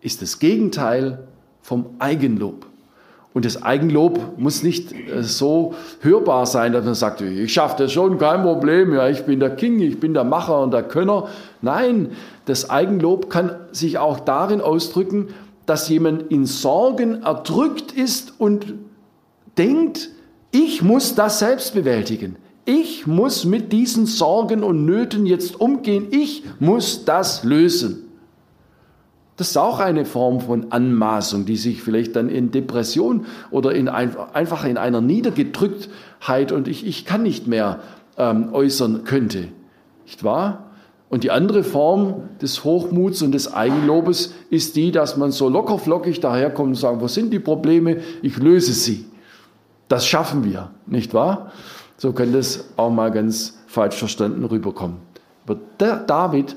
ist das Gegenteil vom Eigenlob. Und das Eigenlob muss nicht äh, so hörbar sein, dass man sagt, ich schaffe das schon, kein Problem, ja, ich bin der King, ich bin der Macher und der Könner. Nein, das Eigenlob kann sich auch darin ausdrücken, dass jemand in Sorgen erdrückt ist und denkt, ich muss das selbst bewältigen. Ich muss mit diesen Sorgen und Nöten jetzt umgehen. Ich muss das lösen. Das ist auch eine Form von Anmaßung, die sich vielleicht dann in Depression oder in ein, einfach in einer Niedergedrücktheit und ich, ich kann nicht mehr ähm, äußern könnte. Nicht wahr? Und die andere Form des Hochmuts und des Eigenlobes ist die, dass man so lockerflockig daherkommt und sagt, wo sind die Probleme? Ich löse sie. Das schaffen wir, nicht wahr? So kann das auch mal ganz falsch verstanden rüberkommen. Aber David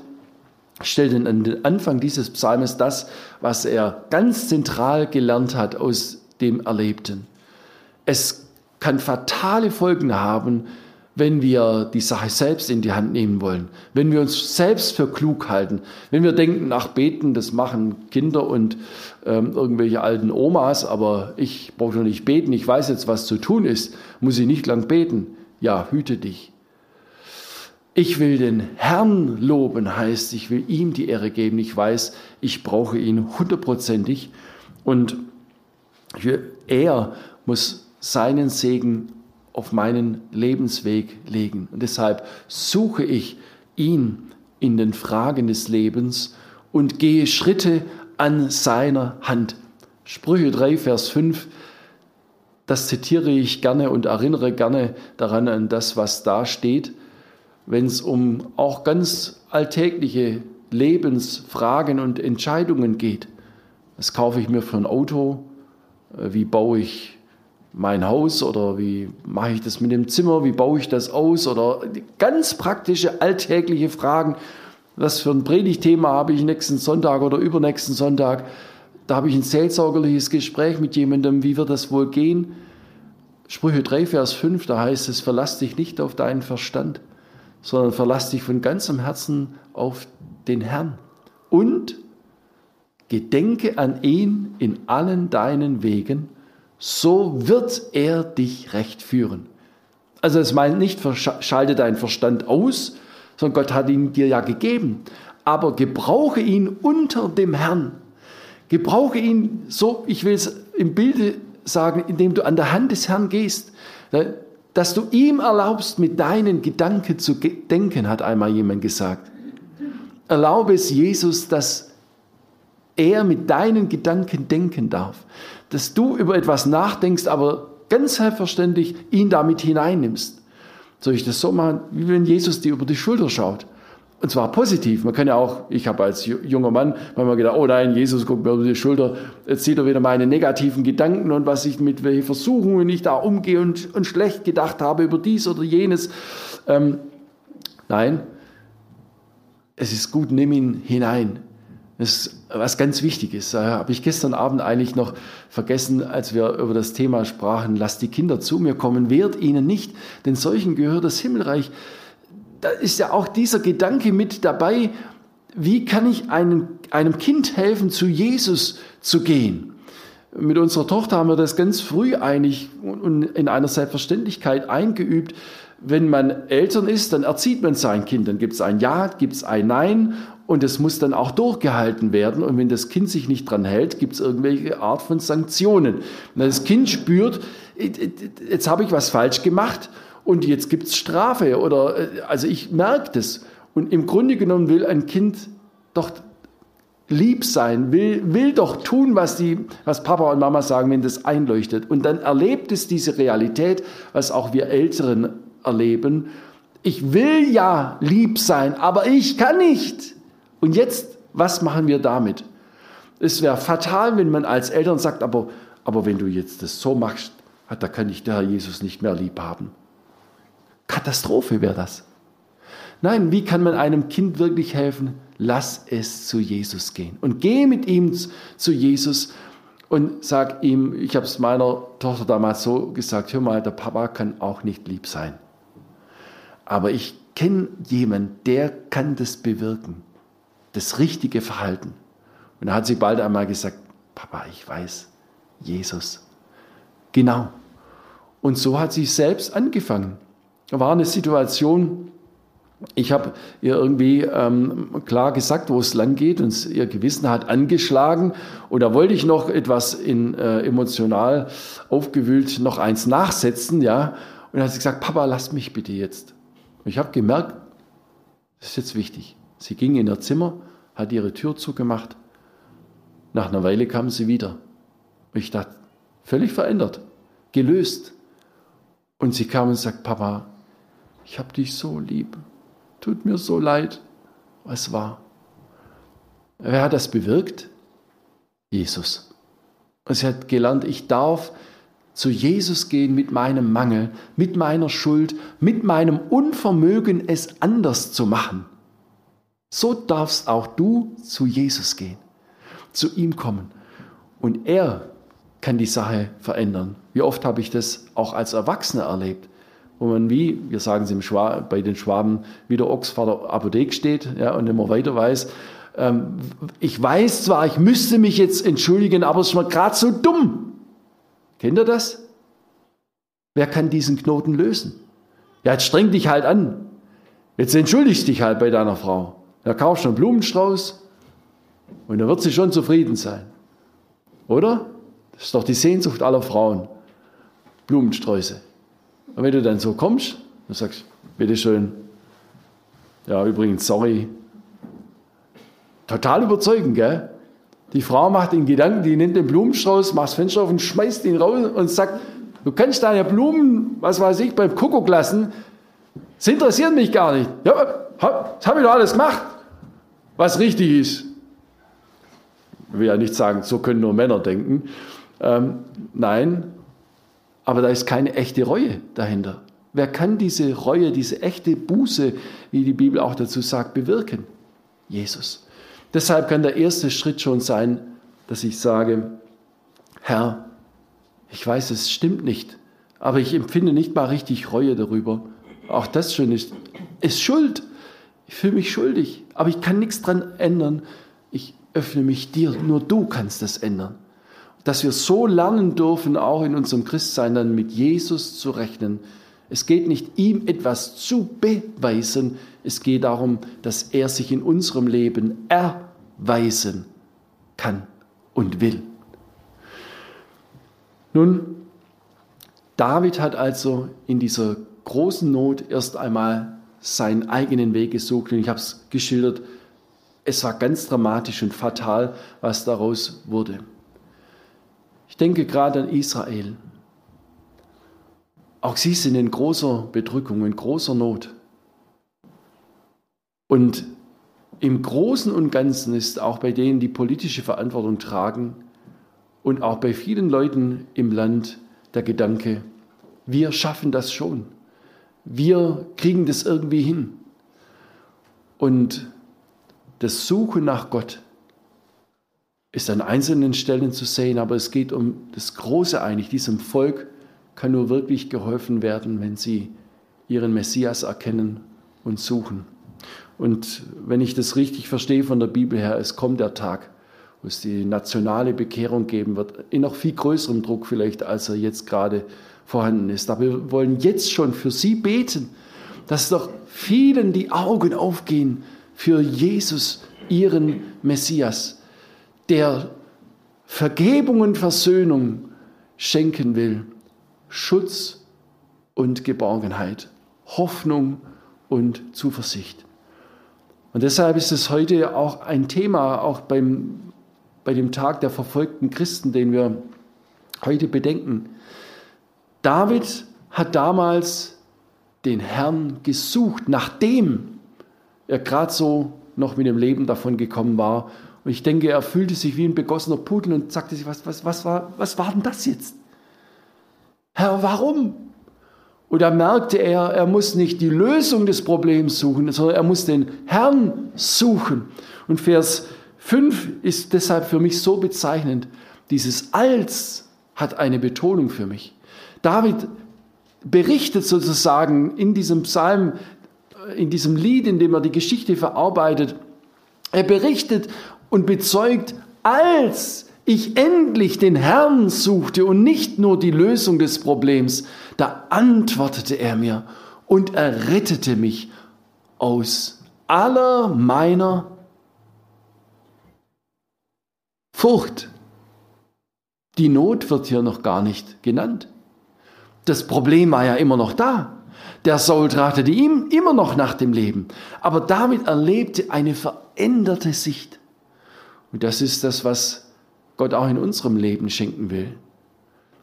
stellt an den Anfang dieses Psalmes das, was er ganz zentral gelernt hat aus dem Erlebten. Es kann fatale Folgen haben, wenn wir die Sache selbst in die Hand nehmen wollen, wenn wir uns selbst für klug halten, wenn wir denken, ach beten, das machen Kinder und ähm, irgendwelche alten Omas, aber ich brauche noch nicht beten, ich weiß jetzt, was zu tun ist, muss ich nicht lang beten. Ja, hüte dich. Ich will den Herrn loben, heißt, ich will ihm die Ehre geben. Ich weiß, ich brauche ihn hundertprozentig und er muss seinen Segen auf meinen Lebensweg legen. Und deshalb suche ich ihn in den Fragen des Lebens und gehe Schritte an seiner Hand. Sprüche 3, Vers 5, das zitiere ich gerne und erinnere gerne daran an das, was da steht, wenn es um auch ganz alltägliche Lebensfragen und Entscheidungen geht. Was kaufe ich mir für ein Auto? Wie baue ich mein Haus oder wie mache ich das mit dem Zimmer, wie baue ich das aus oder ganz praktische alltägliche Fragen. Was für ein Predigtthema habe ich nächsten Sonntag oder übernächsten Sonntag? Da habe ich ein seelsorgerliches Gespräch mit jemandem, wie wird das wohl gehen? Sprüche 3, Vers 5, da heißt es, verlass dich nicht auf deinen Verstand, sondern verlass dich von ganzem Herzen auf den Herrn. Und gedenke an ihn in allen deinen Wegen so wird er dich recht führen. Also es meint nicht, schalte deinen Verstand aus, sondern Gott hat ihn dir ja gegeben. Aber gebrauche ihn unter dem Herrn. Gebrauche ihn so, ich will es im Bilde sagen, indem du an der Hand des Herrn gehst, dass du ihm erlaubst, mit deinen Gedanken zu denken, hat einmal jemand gesagt. Erlaube es Jesus, dass er mit deinen Gedanken denken darf dass du über etwas nachdenkst, aber ganz selbstverständlich ihn damit hineinnimmst. Soll ich das so machen, wie wenn Jesus dir über die Schulter schaut? Und zwar positiv. Man kann ja auch, ich habe als junger Mann manchmal gedacht, oh nein, Jesus guckt mir über die Schulter, jetzt sieht er wieder meine negativen Gedanken und was ich mit welchen Versuchungen ich da umgehe und, und schlecht gedacht habe über dies oder jenes. Ähm, nein, es ist gut, nimm ihn hinein. Das ist was ganz wichtig ist. Da habe ich gestern Abend eigentlich noch vergessen, als wir über das Thema sprachen, lasst die Kinder zu mir kommen, wehrt ihnen nicht, denn solchen gehört das Himmelreich. Da ist ja auch dieser Gedanke mit dabei, wie kann ich einem, einem Kind helfen, zu Jesus zu gehen? Mit unserer Tochter haben wir das ganz früh eigentlich und in einer Selbstverständlichkeit eingeübt. Wenn man Eltern ist, dann erzieht man sein Kind. Dann gibt es ein Ja, gibt es ein Nein und es muss dann auch durchgehalten werden. Und wenn das Kind sich nicht dran hält, gibt es irgendwelche Art von Sanktionen. Wenn das Kind spürt, jetzt habe ich was falsch gemacht und jetzt gibt es Strafe oder äh, also ich merke das. Und im Grunde genommen will ein Kind doch lieb sein, will, will doch tun, was, die, was Papa und Mama sagen, wenn das einleuchtet. Und dann erlebt es diese Realität, was auch wir Älteren erleben. Ich will ja lieb sein, aber ich kann nicht. Und jetzt, was machen wir damit? Es wäre fatal, wenn man als Eltern sagt, aber, aber wenn du jetzt das so machst, da kann ich der Herr Jesus nicht mehr lieb haben. Katastrophe wäre das. Nein, wie kann man einem Kind wirklich helfen? Lass es zu Jesus gehen und geh mit ihm zu Jesus und sag ihm, ich habe es meiner Tochter damals so gesagt, hör mal, der Papa kann auch nicht lieb sein. Aber ich kenne jemanden, der kann das bewirken das richtige Verhalten. Und da hat sie bald einmal gesagt, Papa, ich weiß, Jesus. Genau. Und so hat sie selbst angefangen. Da war eine Situation, ich habe ihr irgendwie ähm, klar gesagt, wo es lang geht und ihr Gewissen hat angeschlagen. Und da wollte ich noch etwas in, äh, emotional aufgewühlt noch eins nachsetzen, ja. Und dann hat sie gesagt, Papa, lass mich bitte jetzt. Und ich habe gemerkt, das ist jetzt wichtig. Sie ging in ihr Zimmer, hat ihre Tür zugemacht. Nach einer Weile kam sie wieder. Ich dachte, völlig verändert, gelöst. Und sie kam und sagt, Papa, ich habe dich so lieb. Tut mir so leid. Was war? Wer hat das bewirkt? Jesus. Und sie hat gelernt, ich darf zu Jesus gehen mit meinem Mangel, mit meiner Schuld, mit meinem Unvermögen, es anders zu machen. So darfst auch du zu Jesus gehen, zu ihm kommen. Und er kann die Sache verändern. Wie oft habe ich das auch als Erwachsener erlebt, wo man wie, wir sagen es im Schwab, bei den Schwaben, wie der Ochs vor der Apotheke steht ja, und immer weiter weiß, ähm, ich weiß zwar, ich müsste mich jetzt entschuldigen, aber es ist mir gerade so dumm. Kennt ihr das? Wer kann diesen Knoten lösen? Ja, jetzt streng dich halt an. Jetzt entschuldigst dich halt bei deiner Frau. Da kaufst du einen Blumenstrauß und dann wird sie schon zufrieden sein. Oder? Das ist doch die Sehnsucht aller Frauen. Blumensträuße. Und wenn du dann so kommst und sagst, bitteschön, ja, übrigens, sorry, total überzeugend, gell? Die Frau macht den Gedanken, die nimmt den Blumenstrauß, macht das Fenster auf und schmeißt ihn raus und sagt, du kannst deine Blumen, was weiß ich, beim Kuckuck lassen. Das interessiert mich gar nicht. Ja, das habe ich doch alles gemacht, was richtig ist. Ich will ja nicht sagen, so können nur Männer denken. Ähm, nein, aber da ist keine echte Reue dahinter. Wer kann diese Reue, diese echte Buße, wie die Bibel auch dazu sagt, bewirken? Jesus. Deshalb kann der erste Schritt schon sein, dass ich sage, Herr, ich weiß, es stimmt nicht, aber ich empfinde nicht mal richtig Reue darüber. Auch das schon ist, ist Schuld. Ich fühle mich schuldig, aber ich kann nichts dran ändern. Ich öffne mich dir, nur du kannst das ändern. Dass wir so lernen dürfen, auch in unserem Christsein dann mit Jesus zu rechnen. Es geht nicht, ihm etwas zu beweisen, es geht darum, dass er sich in unserem Leben erweist weisen kann und will. Nun, David hat also in dieser großen Not erst einmal seinen eigenen Weg gesucht und ich habe es geschildert. Es war ganz dramatisch und fatal, was daraus wurde. Ich denke gerade an Israel. Auch sie sind in großer Bedrückung, in großer Not. Und im Großen und Ganzen ist auch bei denen, die politische Verantwortung tragen und auch bei vielen Leuten im Land der Gedanke, wir schaffen das schon. Wir kriegen das irgendwie hin. Und das Suchen nach Gott ist an einzelnen Stellen zu sehen, aber es geht um das Große eigentlich. Diesem Volk kann nur wirklich geholfen werden, wenn sie ihren Messias erkennen und suchen. Und wenn ich das richtig verstehe von der Bibel her, es kommt der Tag, wo es die nationale Bekehrung geben wird, in noch viel größerem Druck vielleicht, als er jetzt gerade vorhanden ist. Aber wir wollen jetzt schon für Sie beten, dass doch vielen die Augen aufgehen für Jesus, ihren Messias, der Vergebung und Versöhnung schenken will, Schutz und Geborgenheit, Hoffnung und Zuversicht. Und deshalb ist es heute auch ein Thema, auch beim, bei dem Tag der verfolgten Christen, den wir heute bedenken. David hat damals den Herrn gesucht, nachdem er gerade so noch mit dem Leben davon gekommen war. Und ich denke, er fühlte sich wie ein begossener Pudel und sagte sich, was, was, was, war, was war denn das jetzt? Herr, warum? Und da merkte er, er muss nicht die Lösung des Problems suchen, sondern er muss den Herrn suchen. Und Vers 5 ist deshalb für mich so bezeichnend. Dieses Als hat eine Betonung für mich. David berichtet sozusagen in diesem Psalm, in diesem Lied, in dem er die Geschichte verarbeitet, er berichtet und bezeugt, als ich endlich den Herrn suchte und nicht nur die Lösung des Problems, da antwortete er mir und errettete mich aus aller meiner Furcht. Die Not wird hier noch gar nicht genannt. Das Problem war ja immer noch da. Der Saul trachtete ihm immer noch nach dem Leben. Aber David erlebte eine veränderte Sicht. Und das ist das, was Gott auch in unserem Leben schenken will.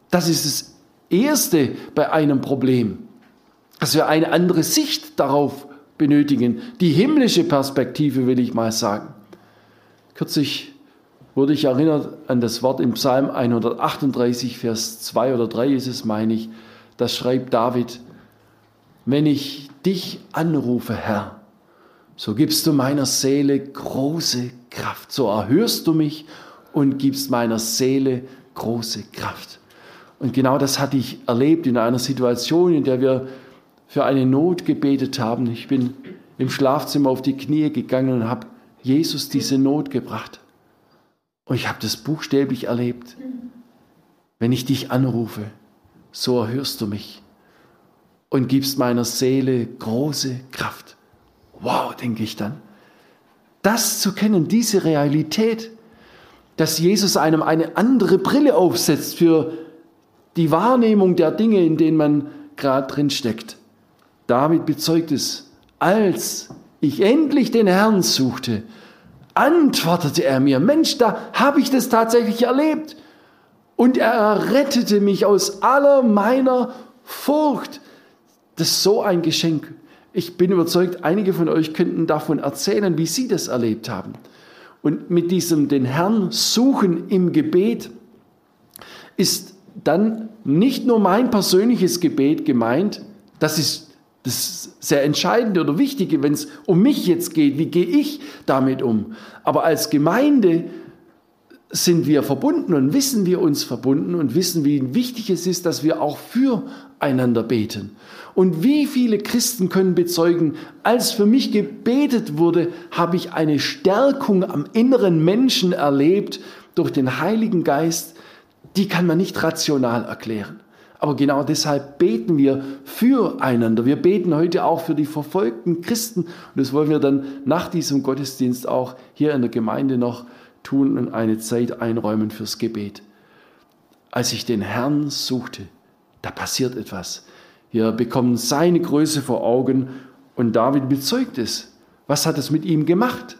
Das ist das Erste bei einem Problem, dass wir eine andere Sicht darauf benötigen. Die himmlische Perspektive will ich mal sagen. Kürzlich wurde ich erinnert an das Wort im Psalm 138, Vers 2 oder 3 ist es, meine ich. Das schreibt David, wenn ich dich anrufe, Herr, so gibst du meiner Seele große Kraft. So erhörst du mich und gibst meiner Seele große Kraft. Und genau das hatte ich erlebt in einer Situation, in der wir für eine Not gebetet haben. Ich bin im Schlafzimmer auf die Knie gegangen und habe Jesus diese Not gebracht. Und ich habe das buchstäblich erlebt. Wenn ich dich anrufe, so erhörst du mich und gibst meiner Seele große Kraft. Wow, denke ich dann. Das zu kennen, diese Realität, dass Jesus einem eine andere Brille aufsetzt für die Wahrnehmung der Dinge, in denen man gerade drin steckt. David bezeugt es, als ich endlich den Herrn suchte, antwortete er mir, Mensch, da habe ich das tatsächlich erlebt. Und er rettete mich aus aller meiner Furcht. Das ist so ein Geschenk. Ich bin überzeugt, einige von euch könnten davon erzählen, wie sie das erlebt haben. Und mit diesem den Herrn suchen im Gebet ist dann nicht nur mein persönliches Gebet gemeint, das ist das sehr Entscheidende oder Wichtige, wenn es um mich jetzt geht, wie gehe ich damit um? Aber als Gemeinde sind wir verbunden und wissen wir uns verbunden und wissen, wie wichtig es ist, dass wir auch füreinander beten. Und wie viele Christen können bezeugen, als für mich gebetet wurde, habe ich eine Stärkung am inneren Menschen erlebt durch den Heiligen Geist, die kann man nicht rational erklären. Aber genau deshalb beten wir füreinander. Wir beten heute auch für die verfolgten Christen. Und das wollen wir dann nach diesem Gottesdienst auch hier in der Gemeinde noch tun und eine Zeit einräumen fürs Gebet. Als ich den Herrn suchte, da passiert etwas. Wir bekommen seine Größe vor Augen und David bezeugt es. Was hat es mit ihm gemacht?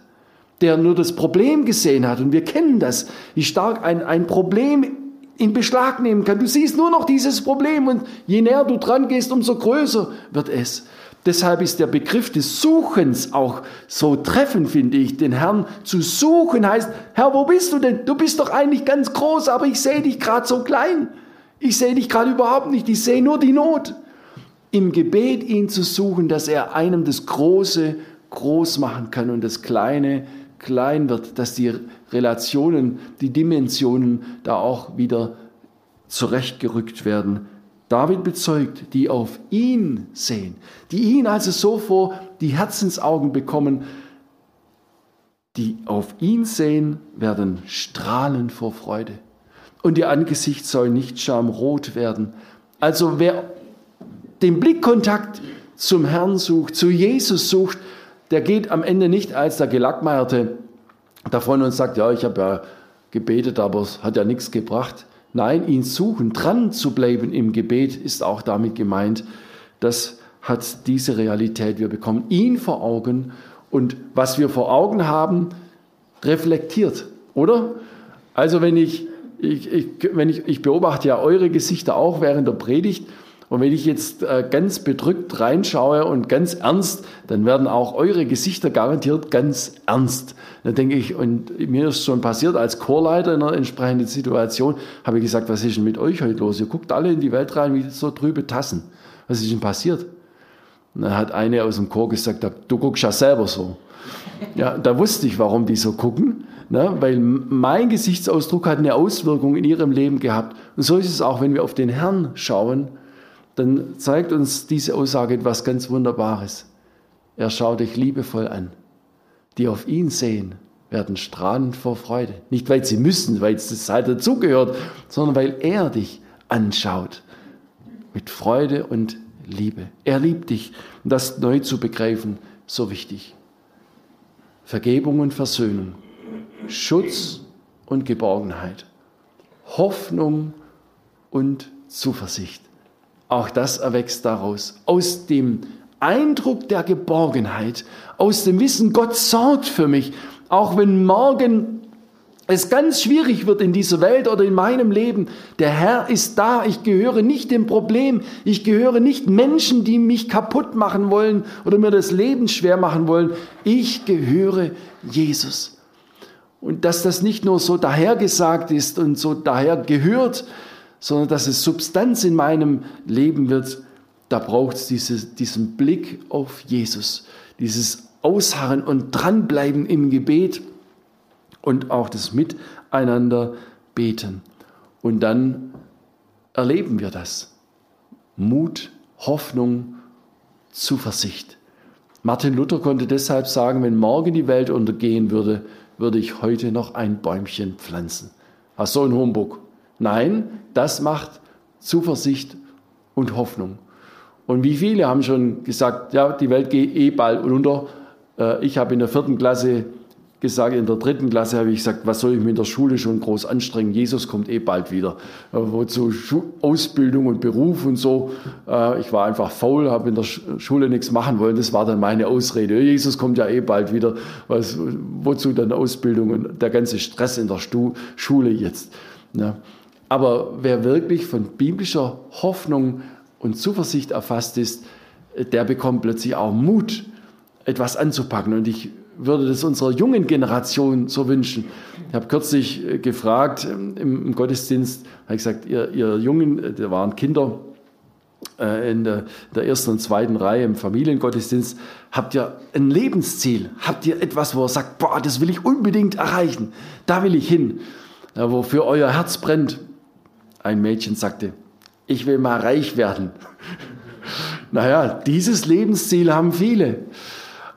Der nur das Problem gesehen hat und wir kennen das, wie stark ein, ein Problem in Beschlag nehmen kann. Du siehst nur noch dieses Problem und je näher du dran gehst, umso größer wird es. Deshalb ist der Begriff des Suchens auch so treffend, finde ich. Den Herrn zu suchen heißt, Herr, wo bist du denn? Du bist doch eigentlich ganz groß, aber ich sehe dich gerade so klein. Ich sehe dich gerade überhaupt nicht. Ich sehe nur die Not. Im Gebet ihn zu suchen, dass er einem das Große groß machen kann und das Kleine klein wird, dass die Relationen, die Dimensionen da auch wieder zurechtgerückt werden David bezeugt, die auf ihn sehen, die ihn also so vor die Herzensaugen bekommen, die auf ihn sehen, werden strahlen vor Freude. Und ihr Angesicht soll nicht schamrot werden. Also wer den Blickkontakt zum Herrn sucht, zu Jesus sucht, der geht am Ende nicht als der Gelackmeierte davon und sagt, ja, ich habe ja gebetet, aber es hat ja nichts gebracht. Nein, ihn suchen, dran zu bleiben im Gebet ist auch damit gemeint. Das hat diese Realität. Wir bekommen ihn vor Augen und was wir vor Augen haben, reflektiert, oder? Also wenn ich, ich, ich, wenn ich, ich beobachte ja eure Gesichter auch während der Predigt und wenn ich jetzt äh, ganz bedrückt reinschaue und ganz ernst, dann werden auch eure Gesichter garantiert ganz ernst. Da denke ich, und mir ist schon passiert, als Chorleiter in einer entsprechenden Situation, habe ich gesagt, was ist denn mit euch heute los? Ihr guckt alle in die Welt rein wie so trübe Tassen. Was ist denn passiert? Und dann hat eine aus dem Chor gesagt, du guckst ja selber so. Ja, da wusste ich, warum die so gucken, ne? weil mein Gesichtsausdruck hat eine Auswirkung in ihrem Leben gehabt. Und so ist es auch, wenn wir auf den Herrn schauen, dann zeigt uns diese Aussage etwas ganz Wunderbares. Er schaut dich liebevoll an die auf ihn sehen, werden strahlend vor Freude. Nicht, weil sie müssen, weil es halt dazugehört, sondern weil er dich anschaut. Mit Freude und Liebe. Er liebt dich. Und das neu zu begreifen, so wichtig. Vergebung und Versöhnung. Schutz und Geborgenheit. Hoffnung und Zuversicht. Auch das erwächst daraus. Aus dem Eindruck der Geborgenheit, aus dem Wissen, Gott sorgt für mich, auch wenn morgen es ganz schwierig wird in dieser Welt oder in meinem Leben. Der Herr ist da, ich gehöre nicht dem Problem, ich gehöre nicht Menschen, die mich kaputt machen wollen oder mir das Leben schwer machen wollen. Ich gehöre Jesus. Und dass das nicht nur so dahergesagt ist und so daher gehört, sondern dass es Substanz in meinem Leben wird, da braucht es diese, diesen Blick auf Jesus, dieses Ausharren und dranbleiben im Gebet und auch das Miteinander beten. Und dann erleben wir das. Mut, Hoffnung, Zuversicht. Martin Luther konnte deshalb sagen, wenn morgen die Welt untergehen würde, würde ich heute noch ein Bäumchen pflanzen. Ach so ein Humbug. Nein, das macht Zuversicht und Hoffnung. Und wie viele haben schon gesagt, ja, die Welt geht eh bald unter. Äh, ich habe in der vierten Klasse gesagt, in der dritten Klasse habe ich gesagt, was soll ich mir in der Schule schon groß anstrengen? Jesus kommt eh bald wieder. Äh, wozu Ausbildung und Beruf und so. Äh, ich war einfach faul, habe in der Schule nichts machen wollen. Das war dann meine Ausrede. Jesus kommt ja eh bald wieder. Wozu dann Ausbildung und der ganze Stress in der Schule jetzt? Aber wer wirklich von biblischer Hoffnung und Zuversicht erfasst ist, der bekommt plötzlich auch Mut, etwas anzupacken. Und ich würde das unserer jungen Generation so wünschen. Ich habe kürzlich äh, gefragt ähm, im, Gottesdienst, habe gesagt, ihr, ihr Jungen, äh, da waren Kinder äh, in der, der, ersten und zweiten Reihe im Familiengottesdienst, habt ihr ein Lebensziel? Habt ihr etwas, wo ihr sagt, boah, das will ich unbedingt erreichen, da will ich hin, wofür euer Herz brennt? Ein Mädchen sagte, ich will mal reich werden. naja, dieses Lebensziel haben viele.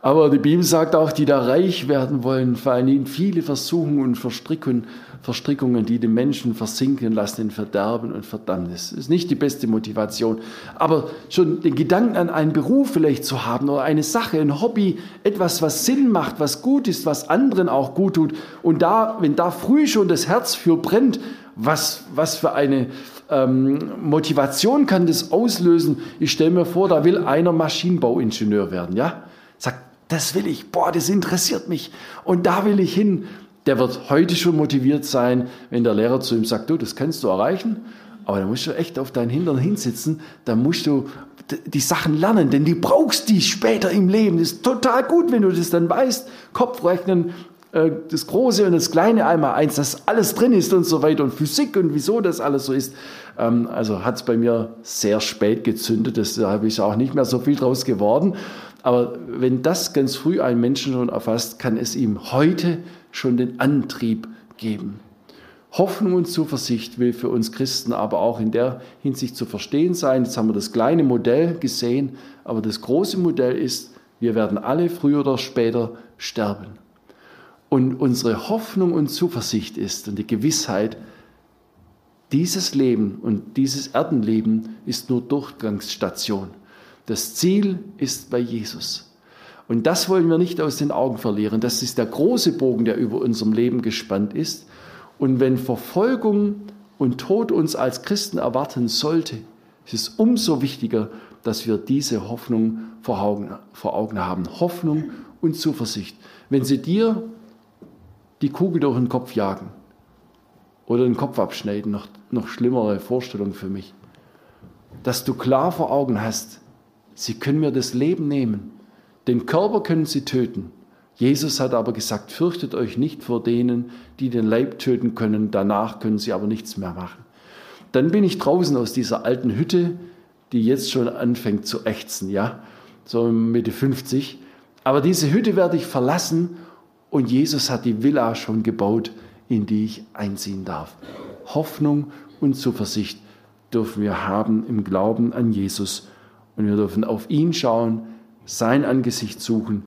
Aber die Bibel sagt auch, die da reich werden wollen, fallen ihnen viele Versuchungen und Verstrickungen, Verstrickungen, die den Menschen versinken lassen in Verderben und Verdammnis. Ist nicht die beste Motivation. Aber schon den Gedanken an einen Beruf vielleicht zu haben oder eine Sache, ein Hobby, etwas, was Sinn macht, was gut ist, was anderen auch gut tut. Und da, wenn da früh schon das Herz für brennt, was, was für eine ähm, Motivation kann das auslösen? Ich stelle mir vor, da will einer Maschinenbauingenieur werden, ja? Sagt, das will ich, boah, das interessiert mich und da will ich hin. Der wird heute schon motiviert sein, wenn der Lehrer zu ihm sagt, du, das kannst du erreichen, aber da musst du echt auf deinen Hintern hinsitzen, da musst du die Sachen lernen, denn du brauchst die später im Leben. Das ist total gut, wenn du das dann weißt. Kopfrechnen, das Große und das Kleine einmal eins, dass alles drin ist und so weiter und Physik und wieso das alles so ist. Ähm, also hat es bei mir sehr spät gezündet, da habe ich auch nicht mehr so viel draus geworden. Aber wenn das ganz früh einen Menschen schon erfasst, kann es ihm heute schon den Antrieb geben. Hoffnung und Zuversicht will für uns Christen aber auch in der Hinsicht zu verstehen sein. Jetzt haben wir das kleine Modell gesehen, aber das große Modell ist, wir werden alle früher oder später sterben. Und unsere Hoffnung und Zuversicht ist und die Gewissheit, dieses Leben und dieses Erdenleben ist nur Durchgangsstation. Das Ziel ist bei Jesus. Und das wollen wir nicht aus den Augen verlieren. Das ist der große Bogen, der über unserem Leben gespannt ist. Und wenn Verfolgung und Tod uns als Christen erwarten sollte, ist es umso wichtiger, dass wir diese Hoffnung vor Augen, vor Augen haben. Hoffnung und Zuversicht. Wenn sie dir die Kugel durch den Kopf jagen oder den Kopf abschneiden, noch, noch schlimmere Vorstellung für mich, dass du klar vor Augen hast, Sie können mir das Leben nehmen. Den Körper können sie töten. Jesus hat aber gesagt, fürchtet euch nicht vor denen, die den Leib töten können, danach können sie aber nichts mehr machen. Dann bin ich draußen aus dieser alten Hütte, die jetzt schon anfängt zu ächzen, ja, so Mitte 50. Aber diese Hütte werde ich verlassen und Jesus hat die Villa schon gebaut, in die ich einziehen darf. Hoffnung und Zuversicht dürfen wir haben im Glauben an Jesus und wir dürfen auf ihn schauen, sein Angesicht suchen